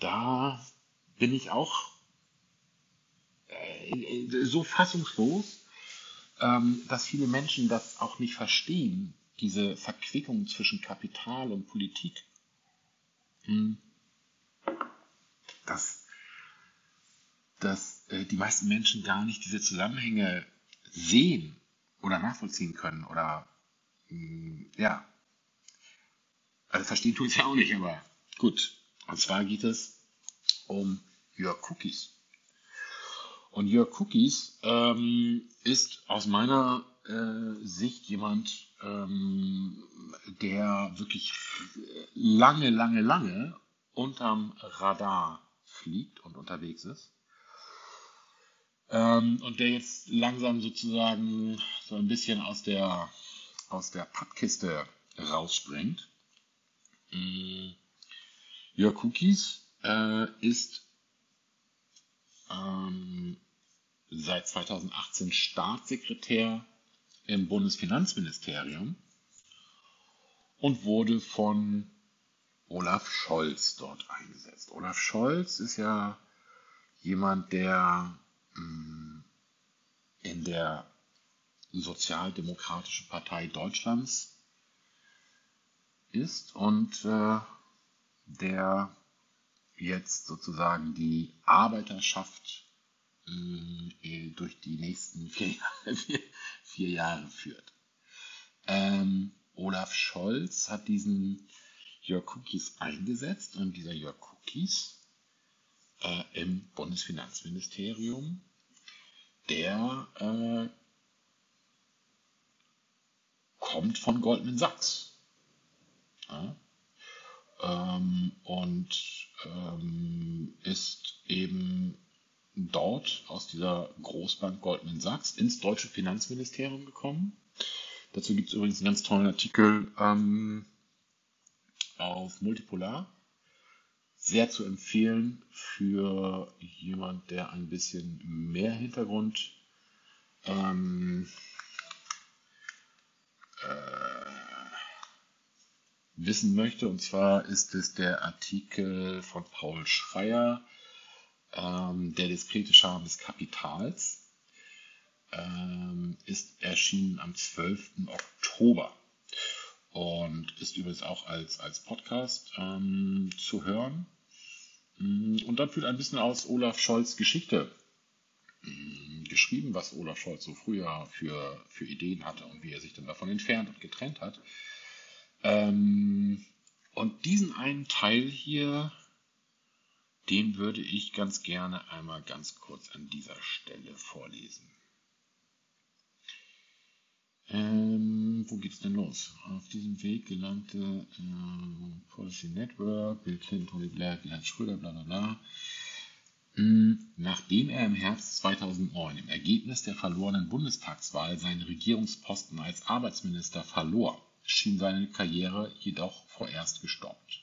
da bin ich auch äh, so fassungslos, ähm, dass viele Menschen das auch nicht verstehen, diese Verquickung zwischen Kapital und Politik. Hm. Das dass äh, die meisten Menschen gar nicht diese Zusammenhänge sehen oder nachvollziehen können oder ja. Also verstehen tue ich es ja auch nicht, aber gut. Und zwar geht es um Jörg Cookies. Und Jörg Cookies ähm, ist aus meiner äh, Sicht jemand, ähm, der wirklich lange, lange, lange unterm Radar fliegt und unterwegs ist. Ähm, und der jetzt langsam sozusagen so ein bisschen aus der, aus der Pappkiste rausspringt. Mm. Jörg Kukis äh, ist ähm, seit 2018 Staatssekretär im Bundesfinanzministerium und wurde von Olaf Scholz dort eingesetzt. Olaf Scholz ist ja jemand, der mm, in der Sozialdemokratischen Partei Deutschlands ist und äh, der jetzt sozusagen die Arbeiterschaft äh, durch die nächsten vier, vier, vier Jahre führt. Ähm, Olaf Scholz hat diesen Jörg Cookies eingesetzt und dieser Jörg Cookies äh, im Bundesfinanzministerium, der äh, kommt von Goldman Sachs. Ja? Ähm, und ähm, ist eben dort aus dieser Großbank Goldman Sachs ins deutsche Finanzministerium gekommen. Dazu gibt es übrigens einen ganz tollen Artikel ähm, auf Multipolar. Sehr zu empfehlen für jemand, der ein bisschen mehr Hintergrund ähm, äh, wissen möchte. Und zwar ist es der Artikel von Paul Schreier, ähm, Der diskrete Charme des Kapitals. Ähm, ist erschienen am 12. Oktober und ist übrigens auch als, als Podcast ähm, zu hören. Mm, und dann führt ein bisschen aus Olaf Scholz Geschichte geschrieben, was Olaf Scholz so früher für, für Ideen hatte und wie er sich dann davon entfernt und getrennt hat. Ähm, und diesen einen Teil hier, den würde ich ganz gerne einmal ganz kurz an dieser Stelle vorlesen. Ähm, wo geht's denn los? Auf diesem Weg gelangte äh, Policy Network, Bill Clinton, Tony Blair, Gerhard Schröder, bla bla bla. Hm, nachdem er im Herbst 2009 im Ergebnis der verlorenen Bundestagswahl seinen Regierungsposten als Arbeitsminister verlor, schien seine Karriere jedoch vorerst gestoppt.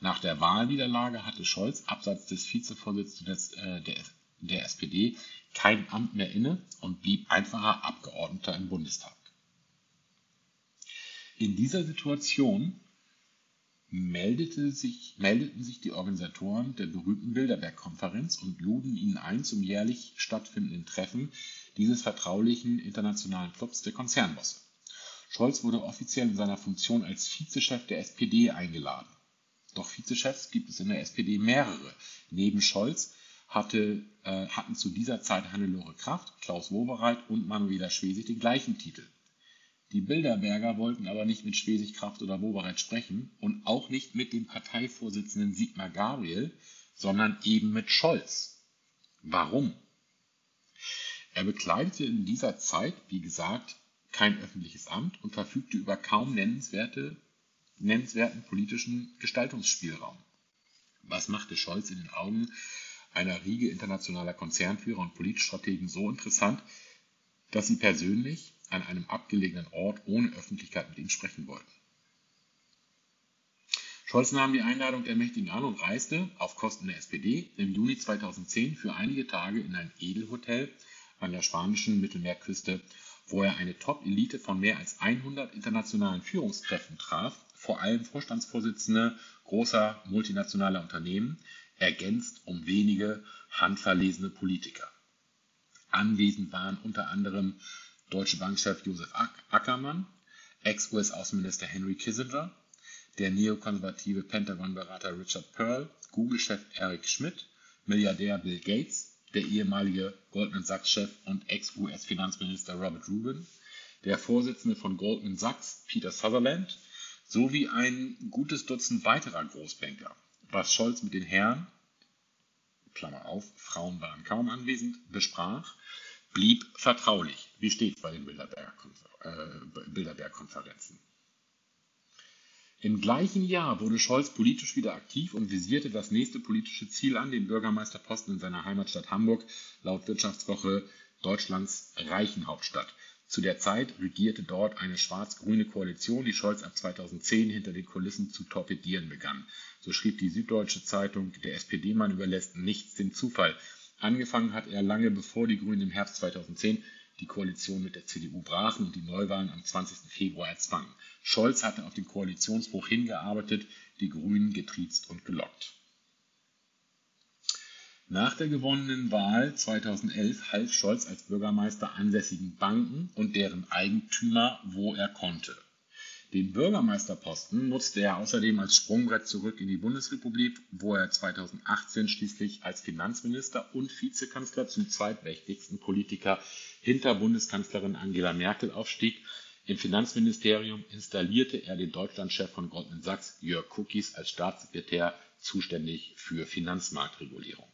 Nach der Wahlniederlage hatte Scholz abseits des Vizevorsitzenden äh, der, der SPD kein Amt mehr inne und blieb einfacher Abgeordneter im Bundestag. In dieser Situation meldete sich, meldeten sich die Organisatoren der berühmten Bilderberg-Konferenz und luden ihn ein zum jährlich stattfindenden Treffen dieses vertraulichen internationalen Clubs der Konzernbosse. Scholz wurde offiziell in seiner Funktion als Vizechef der SPD eingeladen. Doch Vizechefs gibt es in der SPD mehrere. Neben Scholz hatte, äh, hatten zu dieser Zeit Hannelore Kraft, Klaus Wowereit und Manuela Schwesig den gleichen Titel. Die Bilderberger wollten aber nicht mit Schwesig, Kraft oder Wowereit sprechen und auch nicht mit dem Parteivorsitzenden Sigmar Gabriel, sondern eben mit Scholz. Warum? Er bekleidete in dieser Zeit, wie gesagt, kein öffentliches Amt und verfügte über kaum nennenswerte nennenswerten politischen Gestaltungsspielraum. Was machte Scholz in den Augen einer Riege internationaler Konzernführer und Politstrategen so interessant, dass sie persönlich an einem abgelegenen Ort ohne Öffentlichkeit mit ihm sprechen wollten? Scholz nahm die Einladung der Mächtigen an und reiste, auf Kosten der SPD, im Juni 2010 für einige Tage in ein Edelhotel an der spanischen Mittelmeerküste, wo er eine Top-Elite von mehr als 100 internationalen Führungskräften traf vor allem Vorstandsvorsitzende großer multinationaler Unternehmen, ergänzt um wenige handverlesene Politiker. Anwesend waren unter anderem Deutsche Bankchef Josef Ackermann, Ex-US-Außenminister Henry Kissinger, der neokonservative Pentagon-Berater Richard Pearl, Google-Chef Eric Schmidt, Milliardär Bill Gates, der ehemalige Goldman Sachs-Chef und Ex-US-Finanzminister Robert Rubin, der Vorsitzende von Goldman Sachs Peter Sutherland sowie ein gutes Dutzend weiterer Großbanker. Was Scholz mit den Herren, Klammer auf, Frauen waren kaum anwesend, besprach, blieb vertraulich, wie stets bei den äh, Bilderberg-Konferenzen. Im gleichen Jahr wurde Scholz politisch wieder aktiv und visierte das nächste politische Ziel an, den Bürgermeisterposten in seiner Heimatstadt Hamburg, laut Wirtschaftswoche Deutschlands Reichenhauptstadt. Zu der Zeit regierte dort eine schwarz-grüne Koalition, die Scholz ab 2010 hinter den Kulissen zu torpedieren begann. So schrieb die Süddeutsche Zeitung, der SPD-Mann überlässt nichts dem Zufall. Angefangen hat er lange bevor die Grünen im Herbst 2010 die Koalition mit der CDU brachen und die Neuwahlen am 20. Februar erzwangen. Scholz hatte auf den Koalitionsbruch hingearbeitet, die Grünen getriezt und gelockt. Nach der gewonnenen Wahl 2011 half Scholz als Bürgermeister ansässigen Banken und deren Eigentümer, wo er konnte. Den Bürgermeisterposten nutzte er außerdem als Sprungbrett zurück in die Bundesrepublik, wo er 2018 schließlich als Finanzminister und Vizekanzler zum zweitmächtigsten Politiker hinter Bundeskanzlerin Angela Merkel aufstieg. Im Finanzministerium installierte er den Deutschlandchef von Goldman Sachs, Jörg Cookies, als Staatssekretär zuständig für Finanzmarktregulierung.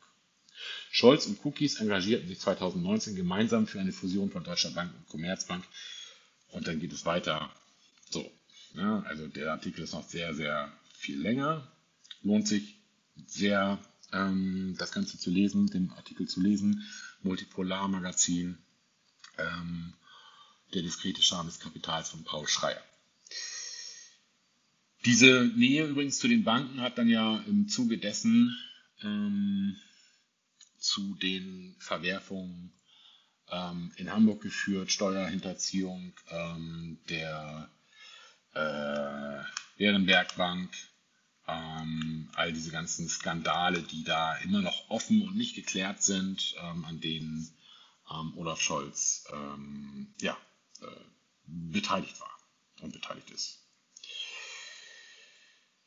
Scholz und Cookies engagierten sich 2019 gemeinsam für eine Fusion von Deutscher Bank und Commerzbank. Und dann geht es weiter. So, ja, also der Artikel ist noch sehr, sehr viel länger. Lohnt sich sehr, ähm, das Ganze zu lesen, den Artikel zu lesen. Multipolar Magazin, ähm, der diskrete Charme des Kapitals von Paul Schreier. Diese Nähe übrigens zu den Banken hat dann ja im Zuge dessen ähm, zu den Verwerfungen ähm, in Hamburg geführt, Steuerhinterziehung ähm, der äh, Bärenbergbank, ähm, all diese ganzen Skandale, die da immer noch offen und nicht geklärt sind, ähm, an denen ähm, Olaf Scholz ähm, ja, äh, beteiligt war und beteiligt ist.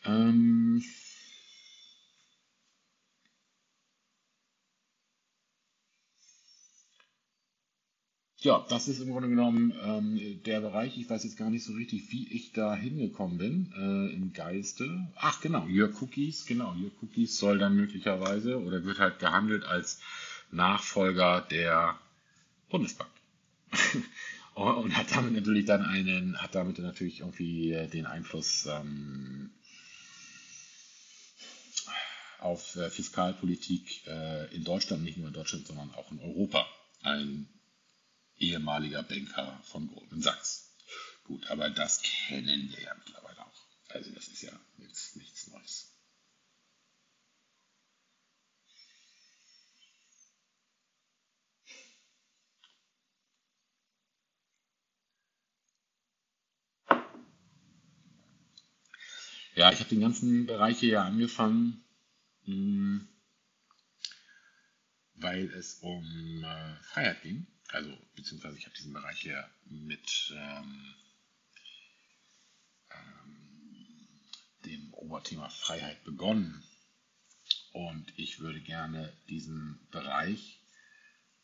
Ähm, ja, das ist im Grunde genommen ähm, der Bereich. Ich weiß jetzt gar nicht so richtig, wie ich da hingekommen bin äh, im Geiste. Ach genau, Jörg Cookies, genau, Jörg Cookies soll dann möglicherweise oder wird halt gehandelt als Nachfolger der Bundesbank. und hat damit natürlich dann einen, hat damit natürlich irgendwie äh, den Einfluss ähm, auf äh, Fiskalpolitik äh, in Deutschland, nicht nur in Deutschland, sondern auch in Europa. Ein ehemaliger Banker von Goldman Sachs. Gut, aber das kennen wir ja mittlerweile auch. Also das ist ja jetzt nichts Neues. Ja, ich habe den ganzen Bereich hier ja angefangen, hm, weil es um äh, Freiheit ging also beziehungsweise ich habe diesen Bereich hier mit ähm, ähm, dem Oberthema Freiheit begonnen. Und ich würde gerne diesen Bereich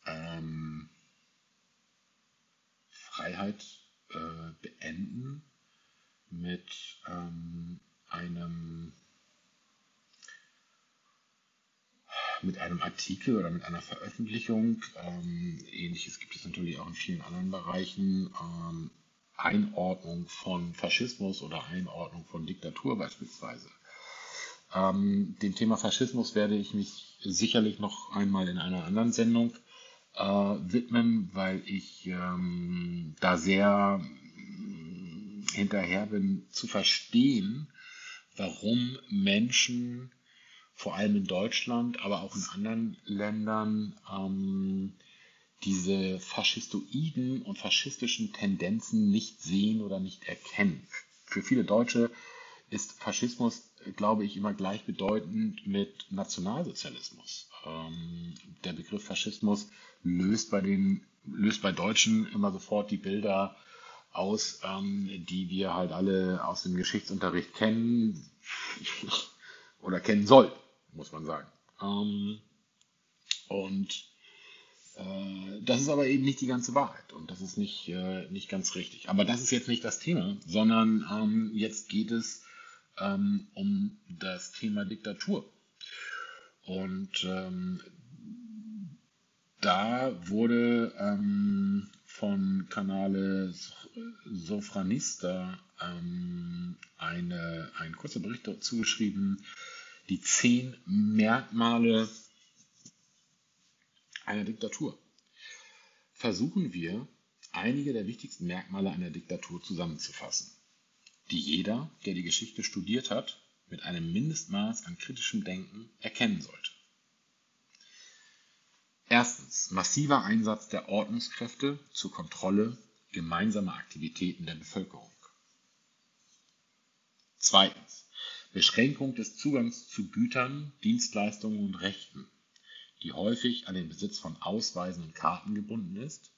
ähm, Freiheit äh, beenden mit ähm, einem mit einem Artikel oder mit einer Veröffentlichung. Ähm, Ähnliches gibt es natürlich auch in vielen anderen Bereichen. Ähm, Einordnung von Faschismus oder Einordnung von Diktatur beispielsweise. Ähm, dem Thema Faschismus werde ich mich sicherlich noch einmal in einer anderen Sendung äh, widmen, weil ich ähm, da sehr hinterher bin zu verstehen, warum Menschen vor allem in Deutschland, aber auch in anderen Ländern, ähm, diese faschistoiden und faschistischen Tendenzen nicht sehen oder nicht erkennen. Für viele Deutsche ist Faschismus, glaube ich, immer gleichbedeutend mit Nationalsozialismus. Ähm, der Begriff Faschismus löst bei, den, löst bei Deutschen immer sofort die Bilder aus, ähm, die wir halt alle aus dem Geschichtsunterricht kennen oder kennen sollten muss man sagen. Ähm, und äh, das ist aber eben nicht die ganze Wahrheit und das ist nicht, äh, nicht ganz richtig. Aber das ist jetzt nicht das Thema, sondern ähm, jetzt geht es ähm, um das Thema Diktatur. Und ähm, da wurde ähm, von Kanale Sofranista ähm, eine, ein kurzer Bericht dazu geschrieben, die zehn Merkmale einer Diktatur. Versuchen wir einige der wichtigsten Merkmale einer Diktatur zusammenzufassen, die jeder, der die Geschichte studiert hat, mit einem Mindestmaß an kritischem Denken erkennen sollte. Erstens massiver Einsatz der Ordnungskräfte zur Kontrolle gemeinsamer Aktivitäten der Bevölkerung. Zweitens Beschränkung des Zugangs zu Gütern, Dienstleistungen und Rechten, die häufig an den Besitz von Ausweisen und Karten gebunden ist,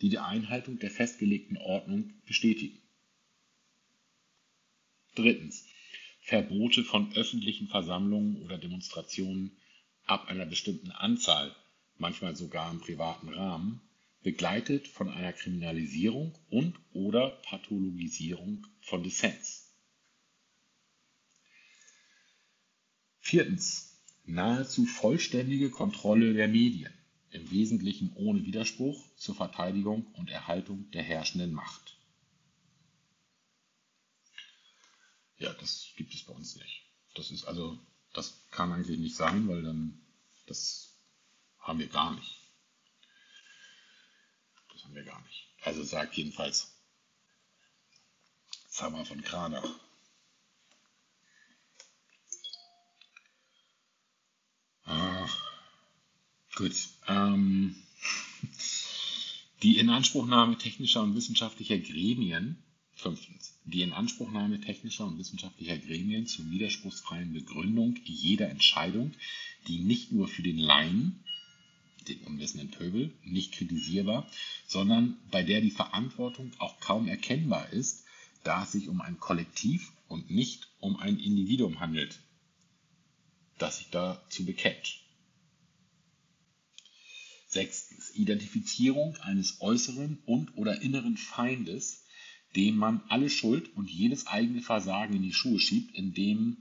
die die Einhaltung der festgelegten Ordnung bestätigen. Drittens Verbote von öffentlichen Versammlungen oder Demonstrationen ab einer bestimmten Anzahl, manchmal sogar im privaten Rahmen, begleitet von einer Kriminalisierung und/oder Pathologisierung von Dissens. Viertens. Nahezu vollständige Kontrolle der Medien, im Wesentlichen ohne Widerspruch zur Verteidigung und Erhaltung der herrschenden Macht. Ja, das gibt es bei uns nicht. Das ist also, das kann eigentlich nicht sein, weil dann, das haben wir gar nicht. Das haben wir gar nicht. Also sagt jedenfalls Sammer von Kranach. Gut. Ähm, die Inanspruchnahme technischer und wissenschaftlicher Gremien Fünftens. Die Inanspruchnahme technischer und wissenschaftlicher Gremien zur widerspruchsfreien Begründung jeder Entscheidung, die nicht nur für den Laien, den unwissenden Pöbel, nicht kritisierbar, sondern bei der die Verantwortung auch kaum erkennbar ist, da es sich um ein Kollektiv und nicht um ein Individuum handelt, das sich dazu bekennt. Sechstens. Identifizierung eines äußeren und oder inneren Feindes, dem man alle Schuld und jedes eigene Versagen in die Schuhe schiebt, indem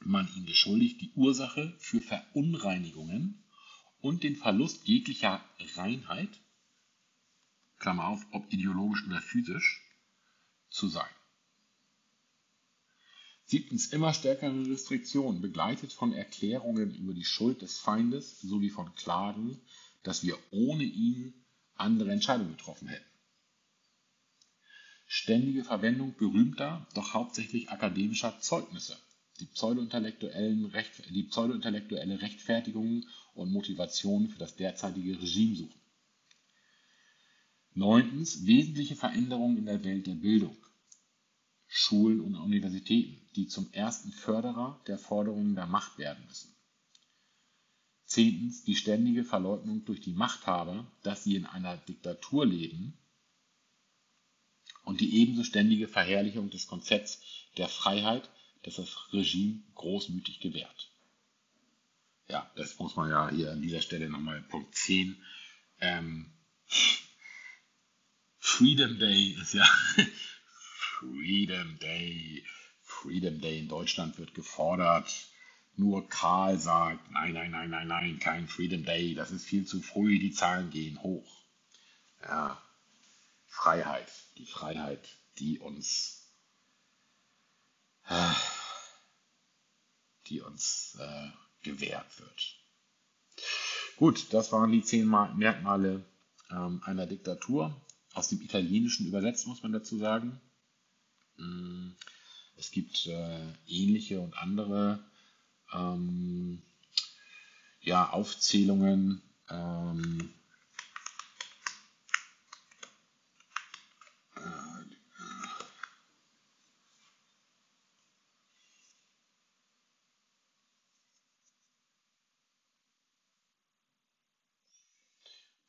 man ihn beschuldigt, die Ursache für Verunreinigungen und den Verlust jeglicher Reinheit, Klammer auf, ob ideologisch oder physisch, zu sein. Siebtens immer stärkere Restriktionen, begleitet von Erklärungen über die Schuld des Feindes sowie von Klagen, dass wir ohne ihn andere Entscheidungen getroffen hätten ständige Verwendung berühmter, doch hauptsächlich akademischer Zeugnisse, die pseudointellektuelle Rechtfertigung und Motivation für das derzeitige Regime suchen. Neuntens, wesentliche Veränderungen in der Welt der Bildung. Schulen und Universitäten, die zum ersten Förderer der Forderungen der Macht werden müssen. Zehntens, die ständige Verleugnung durch die Machthaber, dass sie in einer Diktatur leben und die ebenso ständige Verherrlichung des Konzepts der Freiheit, das das Regime großmütig gewährt. Ja, das muss man ja hier an dieser Stelle nochmal Punkt 10. Ähm, Freedom Day ist ja Freedom Day. Freedom Day in Deutschland wird gefordert. Nur Karl sagt, nein, nein, nein, nein, nein, kein Freedom Day, das ist viel zu früh, die Zahlen gehen hoch. Ja, Freiheit, die Freiheit, die uns, die uns äh, gewährt wird. Gut, das waren die zehn Merkmale ähm, einer Diktatur. Aus dem Italienischen übersetzt muss man dazu sagen. Mm, es gibt äh, ähnliche und andere ähm, ja, Aufzählungen. Ähm,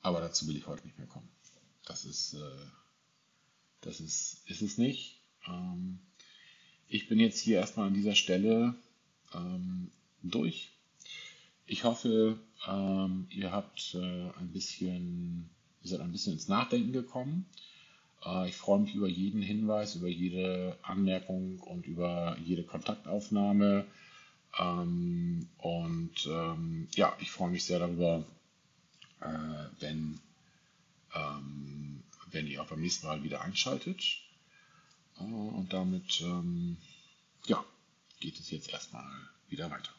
Aber dazu will ich heute nicht mehr kommen. Das ist, äh, das ist, ist es nicht. Ähm, ich bin jetzt hier erstmal an dieser Stelle ähm, durch. Ich hoffe, ähm, ihr habt äh, ein bisschen, ihr seid ein bisschen ins Nachdenken gekommen. Äh, ich freue mich über jeden Hinweis, über jede Anmerkung und über jede Kontaktaufnahme. Ähm, und ähm, ja, ich freue mich sehr darüber, äh, wenn, ähm, wenn ihr auch beim nächsten Mal wieder einschaltet. Äh, und damit ähm, ja, geht es jetzt erstmal wieder weiter.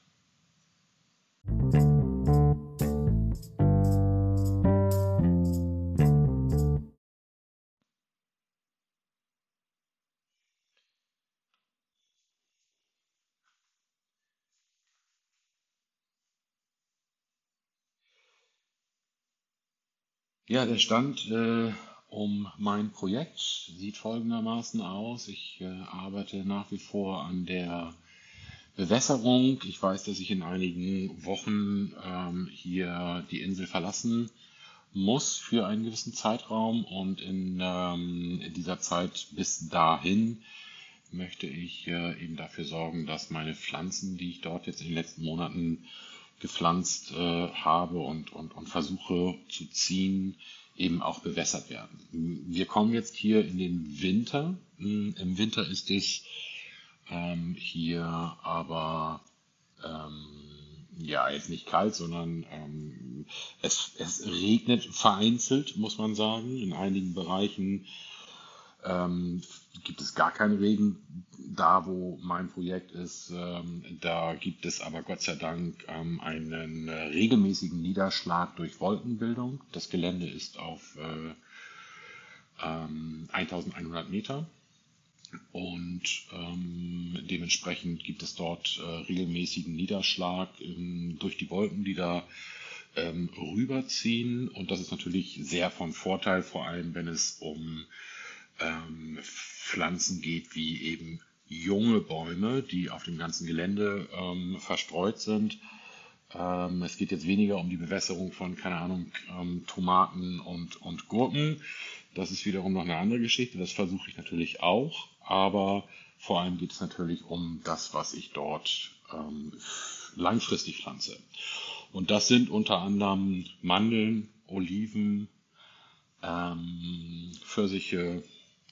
Ja, der Stand äh, um mein Projekt sieht folgendermaßen aus. Ich äh, arbeite nach wie vor an der Bewässerung. Ich weiß, dass ich in einigen Wochen ähm, hier die Insel verlassen muss für einen gewissen Zeitraum und in, ähm, in dieser Zeit bis dahin möchte ich äh, eben dafür sorgen, dass meine Pflanzen, die ich dort jetzt in den letzten Monaten gepflanzt äh, habe und, und, und versuche zu ziehen, eben auch bewässert werden. Wir kommen jetzt hier in den Winter. Hm, Im Winter ist es ähm, hier aber ähm, ja jetzt nicht kalt, sondern ähm, es, es regnet vereinzelt, muss man sagen. In einigen Bereichen ähm, gibt es gar keinen Regen. Da, wo mein Projekt ist, ähm, da gibt es aber Gott sei Dank ähm, einen regelmäßigen Niederschlag durch Wolkenbildung. Das Gelände ist auf äh, 1100 Meter und ähm, dementsprechend gibt es dort äh, regelmäßigen Niederschlag ähm, durch die Wolken, die da ähm, rüberziehen. Und das ist natürlich sehr von Vorteil, vor allem wenn es um ähm, Pflanzen geht, wie eben junge Bäume, die auf dem ganzen Gelände ähm, verstreut sind. Ähm, es geht jetzt weniger um die Bewässerung von, keine Ahnung, ähm, Tomaten und, und Gurken. Das ist wiederum noch eine andere Geschichte. Das versuche ich natürlich auch. Aber vor allem geht es natürlich um das, was ich dort ähm, langfristig pflanze. Und das sind unter anderem Mandeln, Oliven, ähm, Pfirsiche,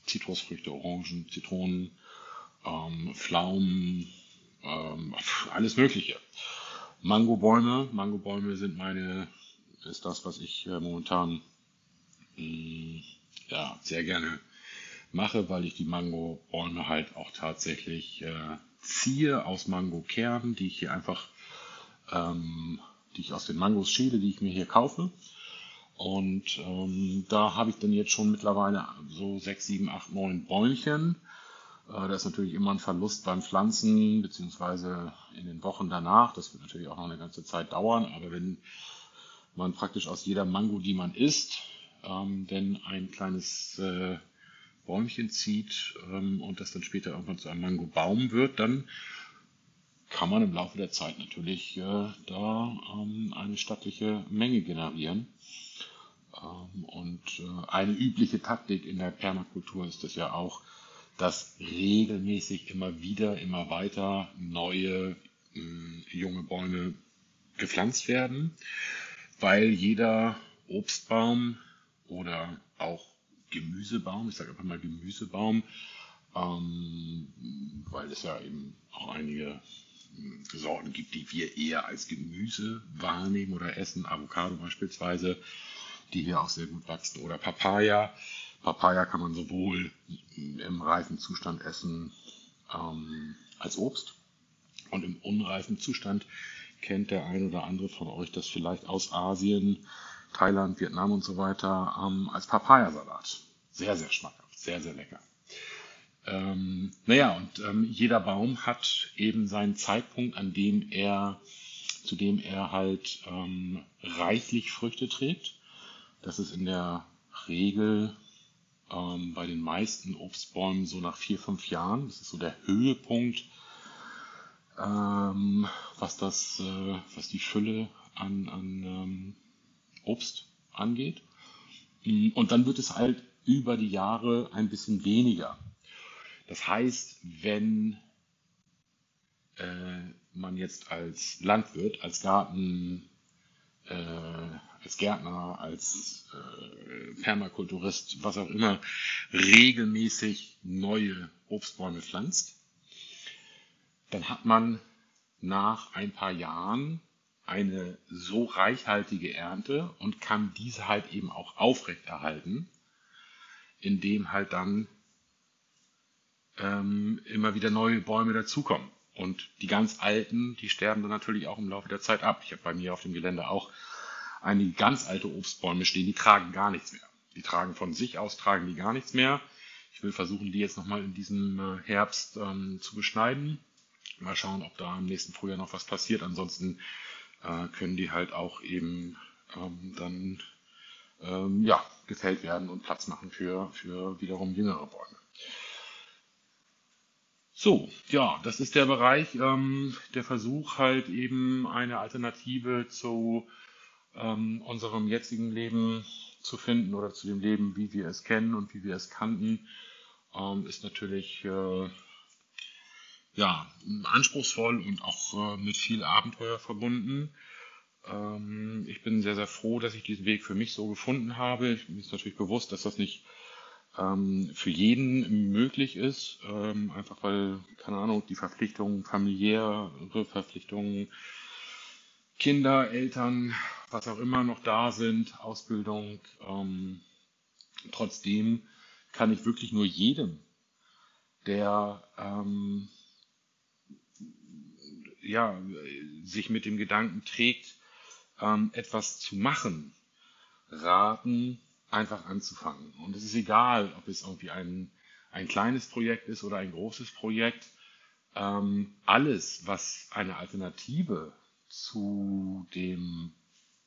Zitrusfrüchte, Orangen, Zitronen, ähm, Pflaumen, ähm, alles Mögliche. Mangobäume, Mangobäume sind meine, ist das, was ich äh, momentan mh, mm, ja, sehr gerne mache, weil ich die Mangobäume halt auch tatsächlich äh, ziehe aus Mangokernen, die ich hier einfach, ähm, die ich aus den Mangos schäle, die ich mir hier kaufe und ähm, da habe ich dann jetzt schon mittlerweile so sechs, sieben, acht, neun Bäumchen. Äh, da ist natürlich immer ein Verlust beim Pflanzen, beziehungsweise in den Wochen danach. Das wird natürlich auch noch eine ganze Zeit dauern. Aber wenn man praktisch aus jeder Mango, die man isst, ähm, denn ein kleines äh, Bäumchen zieht ähm, und das dann später irgendwann zu einem Mangobaum wird, dann kann man im Laufe der Zeit natürlich äh, da ähm, eine stattliche Menge generieren. Ähm, und äh, eine übliche Taktik in der Permakultur ist es ja auch, dass regelmäßig immer wieder, immer weiter neue mm, junge Bäume gepflanzt werden, weil jeder Obstbaum oder auch Gemüsebaum, ich sage einfach mal Gemüsebaum, ähm, weil es ja eben auch einige mm, Sorten gibt, die wir eher als Gemüse wahrnehmen oder essen, Avocado beispielsweise, die hier auch sehr gut wachsen. Oder Papaya. Papaya kann man sowohl im reifen Zustand essen ähm, als Obst und im unreifen Zustand kennt der ein oder andere von euch das vielleicht aus Asien, Thailand, Vietnam und so weiter ähm, als Papayasalat. Sehr, sehr schmackhaft, sehr, sehr lecker. Ähm, naja, und ähm, jeder Baum hat eben seinen Zeitpunkt, an dem er, zu dem er halt ähm, reichlich Früchte trägt. Das ist in der Regel ähm, bei den meisten Obstbäumen so nach vier, fünf Jahren. Das ist so der Höhepunkt, ähm, was, das, äh, was die Fülle an, an ähm, Obst angeht. Mm, und dann wird es halt über die Jahre ein bisschen weniger. Das heißt, wenn äh, man jetzt als Landwirt, als Garten, äh, als Gärtner, als äh, Permakulturist, was auch immer, regelmäßig neue Obstbäume pflanzt, dann hat man nach ein paar Jahren eine so reichhaltige Ernte und kann diese halt eben auch aufrechterhalten, indem halt dann ähm, immer wieder neue Bäume dazukommen. Und die ganz alten, die sterben dann natürlich auch im Laufe der Zeit ab. Ich habe bei mir auf dem Gelände auch einige ganz alte Obstbäume stehen, die tragen gar nichts mehr. Die tragen von sich aus, tragen die gar nichts mehr. Ich will versuchen, die jetzt nochmal in diesem äh, Herbst ähm, zu beschneiden. Mal schauen, ob da im nächsten Frühjahr noch was passiert. Ansonsten äh, können die halt auch eben ähm, dann ähm, ja, gefällt werden und Platz machen für, für wiederum jüngere Bäume. So, ja, das ist der Bereich, ähm, der Versuch halt eben eine Alternative zu ähm, unserem jetzigen Leben zu finden oder zu dem Leben, wie wir es kennen und wie wir es kannten, ähm, ist natürlich äh, ja, anspruchsvoll und auch äh, mit viel Abenteuer verbunden. Ähm, ich bin sehr, sehr froh, dass ich diesen Weg für mich so gefunden habe. Mir ist natürlich bewusst, dass das nicht ähm, für jeden möglich ist, ähm, einfach weil, keine Ahnung, die Verpflichtungen, familiäre Verpflichtungen, Kinder, Eltern, was auch immer noch da sind, Ausbildung. Ähm, trotzdem kann ich wirklich nur jedem, der ähm, ja, sich mit dem Gedanken trägt, ähm, etwas zu machen, raten, einfach anzufangen. Und es ist egal, ob es irgendwie ein, ein kleines Projekt ist oder ein großes Projekt. Ähm, alles, was eine Alternative zu dem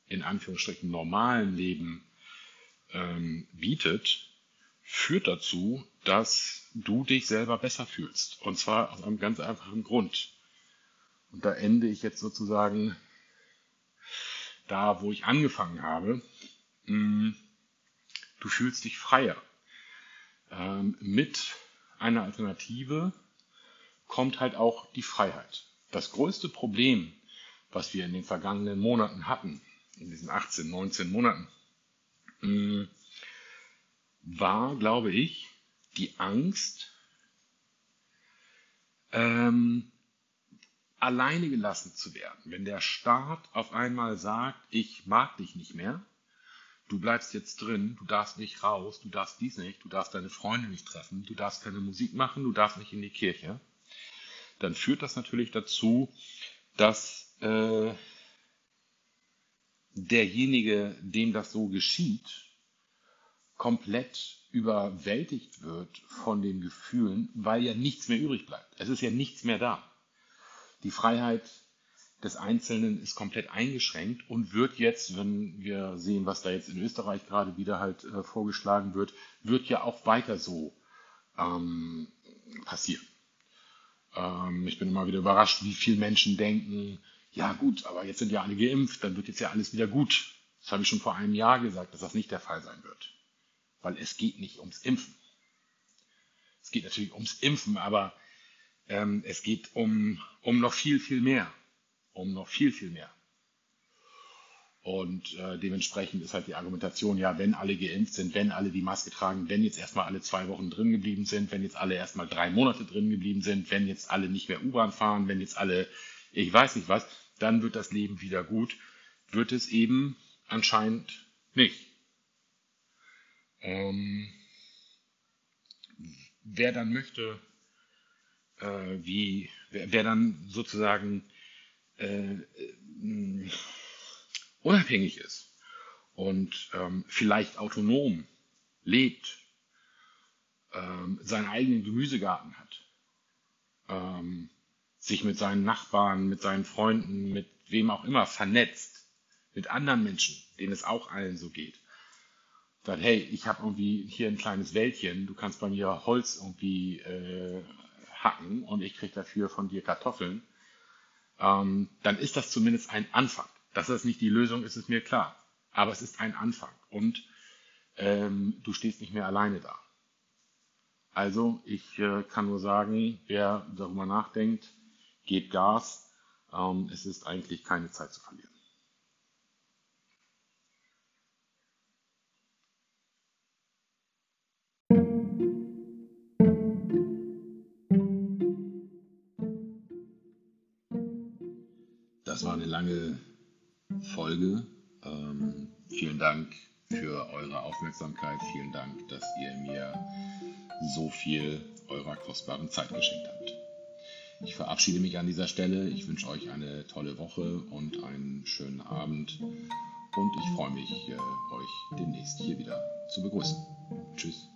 in Anführungsstrichen normalen Leben ähm, bietet, führt dazu, dass du dich selber besser fühlst. Und zwar aus einem ganz einfachen Grund. Und da ende ich jetzt sozusagen da, wo ich angefangen habe. Mm, du fühlst dich freier. Ähm, mit einer Alternative kommt halt auch die Freiheit. Das größte Problem, was wir in den vergangenen Monaten hatten, in diesen 18, 19 Monaten, mm, war, glaube ich, die Angst, ähm, alleine gelassen zu werden. Wenn der Staat auf einmal sagt, ich mag dich nicht mehr, du bleibst jetzt drin, du darfst nicht raus, du darfst dies nicht, du darfst deine Freunde nicht treffen, du darfst keine Musik machen, du darfst nicht in die Kirche, dann führt das natürlich dazu, dass äh, derjenige, dem das so geschieht, komplett überwältigt wird von den Gefühlen, weil ja nichts mehr übrig bleibt. Es ist ja nichts mehr da. Die Freiheit des Einzelnen ist komplett eingeschränkt und wird jetzt, wenn wir sehen, was da jetzt in Österreich gerade wieder halt äh, vorgeschlagen wird, wird ja auch weiter so ähm, passieren. Ähm, ich bin immer wieder überrascht, wie viele Menschen denken, ja gut, aber jetzt sind ja alle geimpft, dann wird jetzt ja alles wieder gut. Das habe ich schon vor einem Jahr gesagt, dass das nicht der Fall sein wird. Weil es geht nicht ums Impfen. Es geht natürlich ums Impfen, aber ähm, es geht um, um noch viel, viel mehr. Um noch viel, viel mehr. Und äh, dementsprechend ist halt die Argumentation, ja, wenn alle geimpft sind, wenn alle die Maske tragen, wenn jetzt erstmal alle zwei Wochen drin geblieben sind, wenn jetzt alle erstmal drei Monate drin geblieben sind, wenn jetzt alle nicht mehr U-Bahn fahren, wenn jetzt alle, ich weiß nicht was, dann wird das Leben wieder gut. Wird es eben anscheinend nicht. Ähm, wer dann möchte, äh, wie, wer, wer, dann sozusagen äh, äh, unabhängig ist und ähm, vielleicht autonom lebt, ähm, seinen eigenen Gemüsegarten hat, ähm, sich mit seinen Nachbarn, mit seinen Freunden, mit wem auch immer vernetzt, mit anderen Menschen, denen es auch allen so geht. Sagt, hey, ich habe irgendwie hier ein kleines Wäldchen, du kannst bei mir Holz irgendwie äh, hacken und ich kriege dafür von dir Kartoffeln, ähm, dann ist das zumindest ein Anfang. Dass das nicht die Lösung ist, ist mir klar. Aber es ist ein Anfang und ähm, du stehst nicht mehr alleine da. Also ich äh, kann nur sagen, wer darüber nachdenkt, gebt Gas. Ähm, es ist eigentlich keine Zeit zu verlieren. Lange Folge. Ähm, vielen Dank für eure Aufmerksamkeit. Vielen Dank, dass ihr mir so viel eurer kostbaren Zeit geschenkt habt. Ich verabschiede mich an dieser Stelle. Ich wünsche euch eine tolle Woche und einen schönen Abend. Und ich freue mich, äh, euch demnächst hier wieder zu begrüßen. Tschüss.